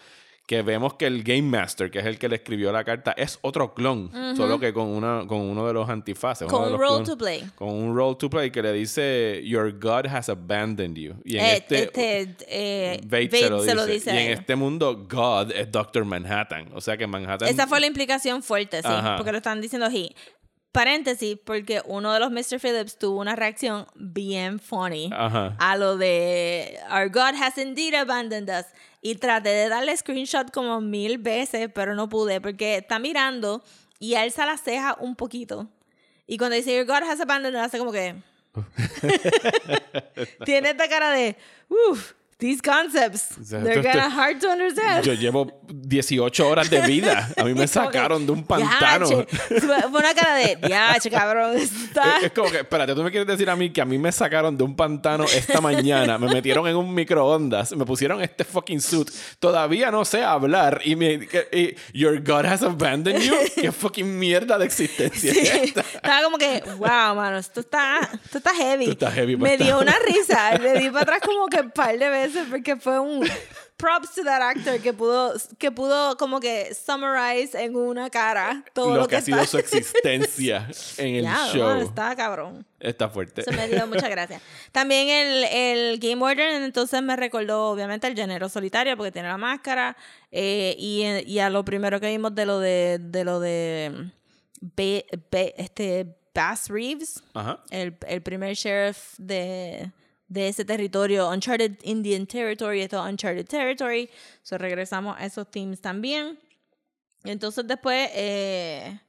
que vemos que el Game Master, que es el que le escribió la carta, es otro clon, solo que con, una, con uno de los antifaces. Con un role to play. Con un role to play que le dice, Your God has abandoned you. Y en Eh, este... este, eh, Bates Bates se lo dice. y en este mundo, God es Doctor Manhattan. O sea que Manhattan. Esa fue la implicación fuerte, sí, Ajá. porque lo están diciendo aquí. Paréntesis, porque uno de los Mr. Phillips tuvo una reacción bien funny Ajá. a lo de Our God has indeed abandoned us. Y traté de darle screenshot como mil veces, pero no pude, porque está mirando y alza la ceja un poquito. Y cuando dice Your God has abandoned hace como que. Tiene esta cara de. Uff, these concepts, O sea, they're esto- kind of hard to understand. Yo llevo 18 horas de vida. A mí me que, sacaron de un pantano. Fue una cara de, diache, cabrón. Está... Es, es como que, espérate, tú me quieres decir a mí que a mí me sacaron de un pantano esta mañana, me metieron en un microondas, me pusieron este fucking suit, todavía no sé hablar y me. y, Your God has abandoned you. ¿Qué fucking mierda de existencia Sí, es esta? estaba como que, wow, mano, esto está, esto está heavy. Esto está heavy, Me dio una risa, le di para atrás como que un par de veces porque fue un props to that actor que pudo, que pudo como que summarize en una cara todo Lo, lo, que ha sido está- su existencia en el show. mano, está cabrón. Está fuerte. Eso me dio muchas gracias. También el, el Game Warden, entonces me recordó, obviamente, el género solitario, porque tiene la máscara. eh, y, y a lo primero que vimos de lo de, de lo de Be- Be- este Bass Reeves, Ajá. el, el primer sheriff de, de ese territorio, Uncharted Indian Territory, esto es Uncharted Territory. So regresamos a esos teams también. Entonces después, eh,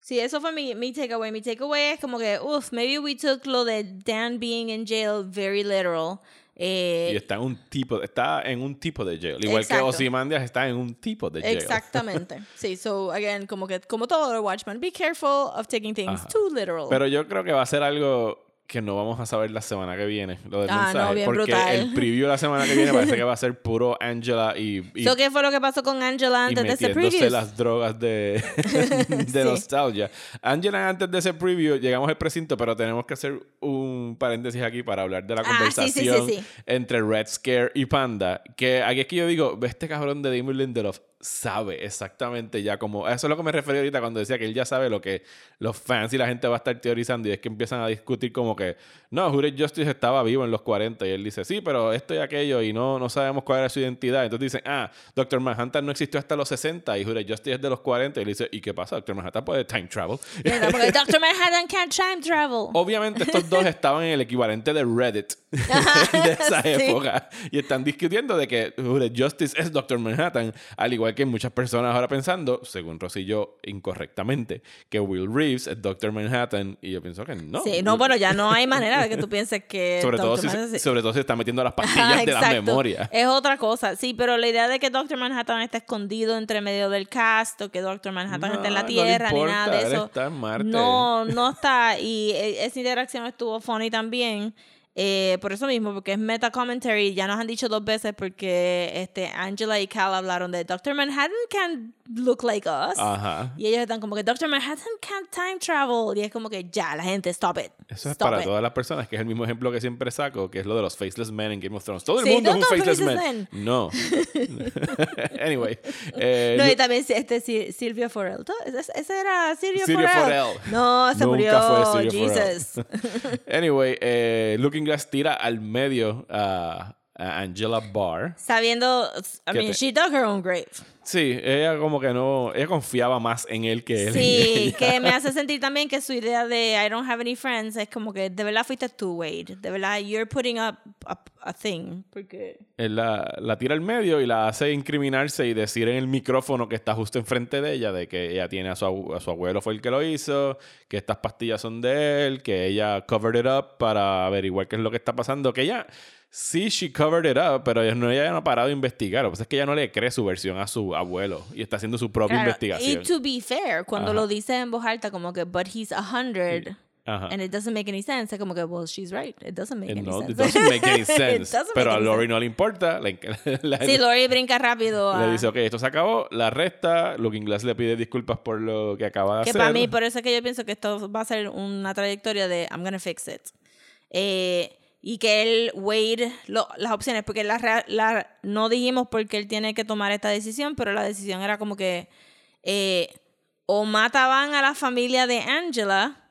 sí, eso fue mi, mi takeaway. Mi takeaway es como que, uff, maybe we took lo de Dan being in jail very literal. Eh, Y está en un tipo, está en un tipo de jail. Igual Exacto. que Ozymandias está en un tipo de jail. Exactamente. Sí, so again, como que como todo lo Watchmen, be careful of taking things Ajá. too literal. Pero yo creo que va a ser algo que no vamos a saber la semana que viene, lo del Ah, no, mensaje. bien porque brutal. el preview la semana que viene parece que va a ser puro Angela y, y, so, ¿Qué fue lo que pasó con Angela antes de ese preview? las drogas de, de Sí. nostalgia. Angela, antes de ese preview, llegamos al precinto, pero tenemos que hacer un paréntesis aquí para hablar de la Ah, sí, sí, sí, conversación entre Red Scare y Panda. Que aquí es que yo digo, este cabrón de Damon Lindelof sabe exactamente ya como... Eso es lo que me refería ahorita cuando decía que él ya sabe lo que los fans y la gente va a estar teorizando y es que empiezan a discutir como que, no, Hooded Justice estaba vivo en los 40 y él dice, sí, pero esto y aquello y no, no sabemos cuál era su identidad. Entonces dicen, ah, Doctor Manhattan no existió hasta los 60 y Hooded Justice es de los 40 y él dice, ¿y qué pasa? Doctor Manhattan puede time travel. Venga, porque Dr. Manhattan can't time travel. Obviamente estos dos estaban en el equivalente de Reddit de esa Sí. época y están discutiendo de que Hooded Justice es Doctor Manhattan, al igual que muchas personas ahora pensando, según Rosillo incorrectamente, que Will Reeves es Doctor Manhattan y yo pienso que no. Sí, no, bueno, ya no hay manera de que tú pienses que. sobre todo, si, Manhattan- sobre todo si está metiendo las pastillas Ajá, de la memoria. Es otra cosa, sí, pero la idea de que Doctor Manhattan está escondido entre medio del cast o que Doctor Manhattan está en la No, no Tierra ni importa, nada de eso. está en Marte. No, no está. Y e- esa interacción estuvo funny también. Eh, por eso mismo, porque es meta commentary. Ya nos han dicho dos veces porque este, Angela y Cal hablaron de Doctor Manhattan can look like us. Ajá. Y ellos están como que Doctor Manhattan can't time travel. Y es como que ya, la gente, stop it. Eso es Stop para it. todas las personas, que es el mismo ejemplo que siempre saco, que es lo de los Faceless Men en Game of Thrones. Todo el Sí, mundo no es un Faceless Man. men. No. anyway. eh, No, y también este Sil- Silvio Forel. ¿Ese era Silvio, Silvio Forel? Forel. No, se Nunca murió. fue Silvio Forel. Jesus. Anyway, eh, Looking Glass tira al medio a, a Angela Barr. Sabiendo, I ¿Qué mean, te- she dug her own grave. Sí, ella como que no, ella confiaba más en él que él. Sí, ella. que me hace sentir también que su idea de I don't have any friends es como que de verdad fuiste tú, Wade. De verdad, you're putting up a, a thing. Porque... Él la, la tira al medio y la hace incriminarse y decir en el micrófono que está justo enfrente de ella de que ella tiene a su, a su abuelo fue el que lo hizo, que estas pastillas son de él, que ella covered it up para averiguar qué es lo que está pasando, que ella sí, she covered it up, pero ella no, ella no ha parado de investigar. Lo que pasa es que ella no le cree su versión a su abuelo y está haciendo su propia Claro, investigación. Y to be fair, cuando Ajá. lo dice en voz alta como que, but he's a hundred. Ajá. And it doesn't make any sense. Es como que, well, she's right. It doesn't make any no, sense. it doesn't make any sense. Pero a Lori no le importa. Le, la- Sí, Lori brinca rápido a... le dice, ok, esto se acabó, la resta. Looking Glass le pide disculpas por lo que acaba de Que hacer. para mí, por eso es que yo pienso que esto va a ser una trayectoria de I'm gonna fix it. Eh, y que él, lo- las opciones, porque la, la, no dijimos por qué él tiene que tomar esta decisión, pero la decisión era como que eh, o mataban a la familia de Angela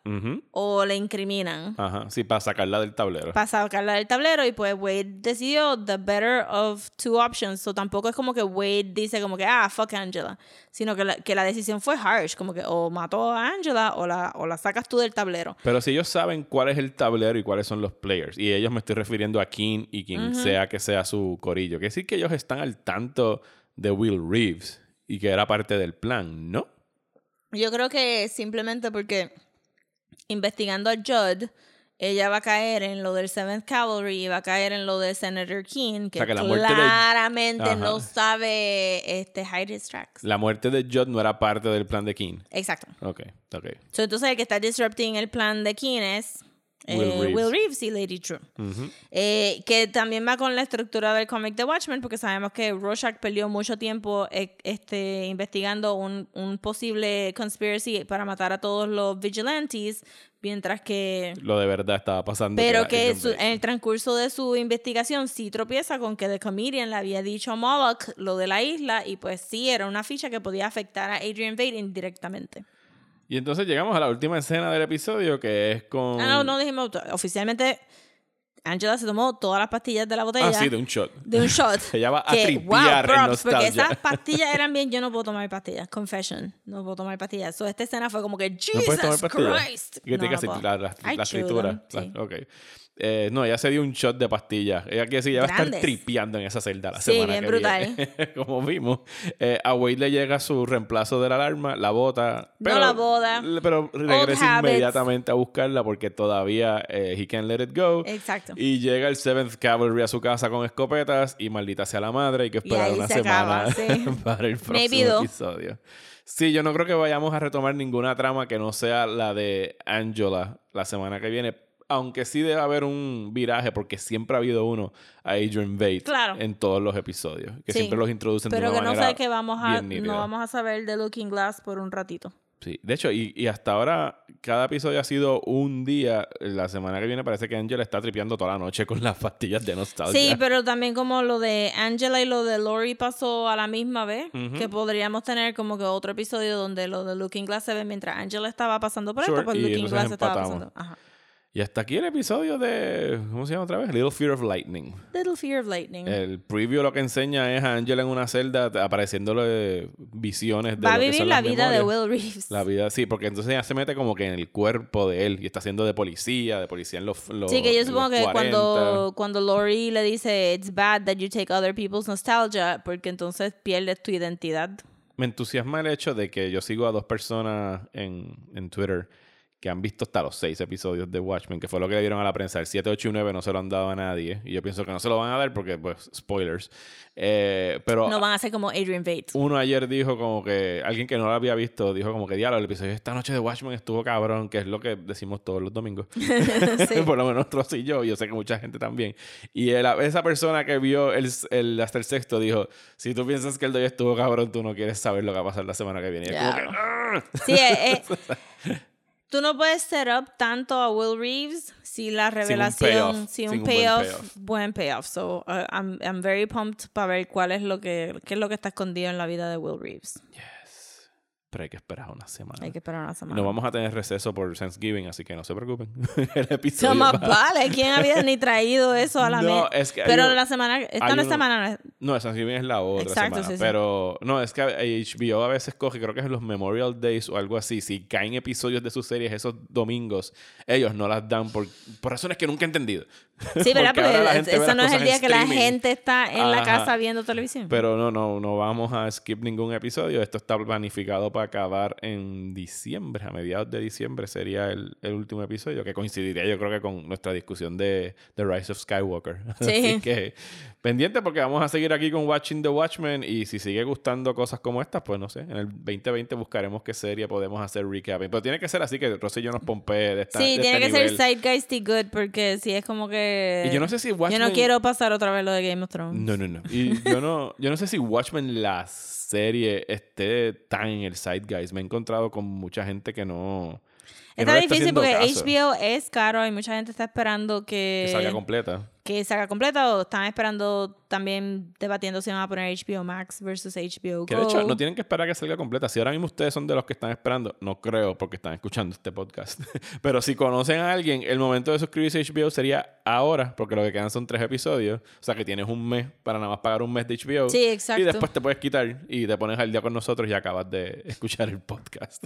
O le incriminan Ajá, sí, para sacarla del tablero. para sacarla del tablero y pues Wade decidió the better of two options. So tampoco es como que Wade dice como que, ah, fuck Angela, sino que la, que la decisión fue harsh, como que o mató a Angela o la, o la sacas tú del tablero. Pero si ellos saben cuál es el tablero y cuáles son los players, y ellos me estoy refiriendo a King y quien sea que sea su corillo, que decir que ellos están al tanto de Will Reeves y que era parte del plan, ¿no? Yo creo que simplemente porque investigando a Judd, ella va a caer en lo del Seventh Cavalry y va a caer en lo de Senator King, que, sea, que la muerte de- claramente no sabe este, hide his tracks. La muerte de Judd no era parte del plan de King. Exacto. Ok, ok. So, entonces el que está disrupting el plan de King es eh, Will Reeves. Will Reeves y Lady True. Ujú. Eh, que también va con la estructura del cómic de Watchmen, porque sabemos que Rorschach perdió mucho tiempo eh, este, investigando un, un posible conspiracy para matar a todos los vigilantes, mientras que... Lo de verdad estaba pasando. Pero que Adrian su- en el transcurso de su investigación sí tropieza con que The Comedian le había dicho a Moloch lo de la isla y pues sí era una ficha que podía afectar a Adrian Vade indirectamente. Y entonces llegamos a la última escena del episodio, que es con... Ah, no, no dijimos, oficialmente Angela se tomó todas las pastillas de la botella. Ah, sí, de un shot. de un shot. Ella va a que, tripear en props, porque nostalgia. esas pastillas eran bien, yo no puedo tomar pastillas. Confession, no puedo tomar pastillas. So, esta escena fue como que, ¿No Jesus? Christ. ¿Qué No, tiene que no puedo. La, la, la them, sí. La- ok. Eh, no, ella se dio un shot de pastillas. Ella quiere decir, ella va a estar Grandes. tripeando en esa celda la Sí, semana bien que brutal. viene. Como vimos. Eh, a Wade le llega su reemplazo de la alarma, la bota. No Pero, la boda. Pero regresa inmediatamente a buscarla porque todavía eh, he can't let it go. Exacto. Y llega el Seventh Cavalry a su casa con escopetas y maldita sea la madre. Hay que esperar una se semana acaba, sí. para el próximo episodio. Sí, yo no creo que vayamos a retomar ninguna trama que no sea la de Angela la semana que viene. Aunque sí debe haber un viraje, porque siempre ha habido uno a Adrian Bates Claro. en todos los episodios. Que Sí. siempre los introducen de Pero una que no sé que vamos a, no vamos a saber de Looking Glass por un ratito. Sí, de hecho, y, y hasta ahora cada episodio ha sido un día. La semana que viene parece que Angela está tripeando toda la noche con las pastillas de nostalgia. Sí, pero también como lo de Angela y lo de Lori pasó a la misma vez, que podríamos tener como que otro episodio donde lo de Looking Glass se ve mientras Angela estaba pasando por Sure, esto, pues Looking Glass estaba pasando. Ajá. Y hasta aquí el episodio de. ¿Cómo se llama otra vez? Little Fear of Lightning. Little Fear of Lightning. El preview lo que enseña es a Angela en una celda apareciéndole visiones de Va a lo que vivir son la vida de. Will Reeves. La vida, sí, porque entonces ella se mete como que en el cuerpo de él y está haciendo de policía, de policía en los. los Sí, que yo supongo que 40. cuando, cuando Lori le dice it's bad that you take other people's nostalgia, porque entonces pierdes tu identidad. Me entusiasma el hecho de que yo sigo a dos personas en, en Twitter que han visto hasta los seis episodios de Watchmen, que fue lo que le dieron a la prensa. El 7, 8 y 9 no se lo han dado a nadie. Y yo pienso que no se lo van a dar porque, pues, spoilers. Eh, pero No van a ser como Adrian Bates. uno ayer dijo como que, alguien que no lo había visto, dijo como que, diablo, el episodio de esta noche de Watchmen estuvo cabrón, que es lo que decimos todos los domingos. Por lo menos nosotros y yo, yo sé que mucha gente también. Y el- esa persona que vio el, el- hasta el sexto dijo, si tú piensas que el de hoy estuvo cabrón, tú no quieres saber lo que va a pasar la semana que viene. Y es como que. "Ah". Sí, eh, eh, tú no puedes set up tanto a Will Reeves si la revelación, payoff, si un sin un buen payoff, payoff. buen payoff. So, uh, I'm, I'm very pumped para ver cuál es lo que, qué es lo que está escondido en la vida de Will Reeves. Pero hay que esperar una semana. Hay que esperar una semana. No vamos a tener receso por Thanksgiving, así que no se preocupen. el episodio No va- vale, ¿quién había ni traído eso a la No, mesa? es que Pero la semana, esta no es semana, no Thanksgiving es la otra Exacto, semana. sí, sí. Pero no, es que HBO a veces coge, creo que es los Memorial Days o algo así. Si caen episodios de sus series esos domingos, ellos no las dan por, por razones que nunca he entendido. Sí, ¿verdad? Porque la Porque eso no es el día que la gente está en la Ajá. casa viendo televisión. Pero no, no, no vamos a skip ningún episodio. Esto está planificado para acabar en diciembre, a mediados de diciembre sería el, el, último episodio, que coincidiría yo creo que con nuestra discusión de The Rise of Skywalker. Sí. Así que pendiente porque vamos a seguir aquí con Watching the Watchmen y si sigue gustando cosas como estas, pues no sé, en el 2020 buscaremos qué serie podemos hacer recapping. Pero tiene que ser así que Rosy y yo nos pompee de esta Sí, de tiene este que nivel. ser Zeitgeist y good porque si es como que... Y yo no sé si Yo Watchmen... no quiero pasar otra vez lo de Game of Thrones. No, no, no. Y yo no, yo no sé si Watchmen, la serie, esté tan en el Zeitgeist. Me he encontrado con mucha gente que no... no Está difícil porque caso, HBO es caro y mucha gente está esperando que, Que salga completa. que salga completa o están esperando también debatiendo si van a poner HBO Max versus HBO Que de hecho no tienen que esperar que salga completa. Si ahora mismo ustedes son de los que están esperando, no creo porque están escuchando este podcast. Pero si conocen a alguien, el momento de suscribirse a HBO sería ahora, porque lo que quedan son tres episodios. O sea que tienes un mes para nada más pagar un mes de HBO. Sí, exacto. Y después te puedes quitar y te pones al día con nosotros y acabas de escuchar el podcast.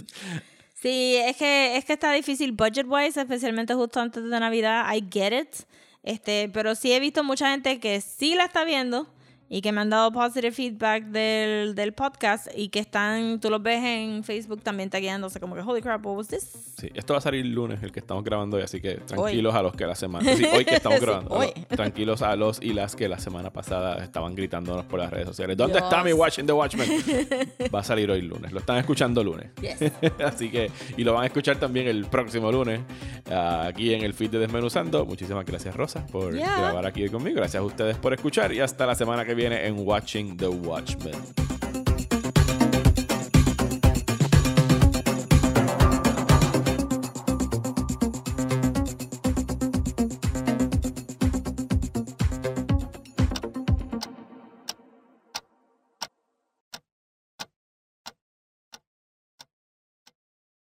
Sí, es que, es que está difícil budget wise, especialmente justo antes de Navidad. I get it. Este, pero sí he visto mucha gente que sí la está viendo y que me han dado positive feedback del, del podcast y que están, tú los ves en Facebook también tagueándose como que, holy crap, what was this? Sí, esto va a salir lunes, el que estamos grabando hoy, así que tranquilos a los que la semana. Sí, hoy que estamos Sí, grabando. hoy. a los- tranquilos a los y las que la semana pasada estaban gritándonos por las redes sociales. ¿Dónde Dios. está mi Watching the Watchmen? Va a salir hoy lunes. Lo están escuchando lunes. Yes. así que, y lo van a escuchar también el próximo lunes ah, aquí en el feed de Desmenuzando. Muchísimas gracias, Rosa, por Yeah. grabar aquí conmigo. Gracias a ustedes por escuchar y hasta la semana que viene en Watching the Watchmen.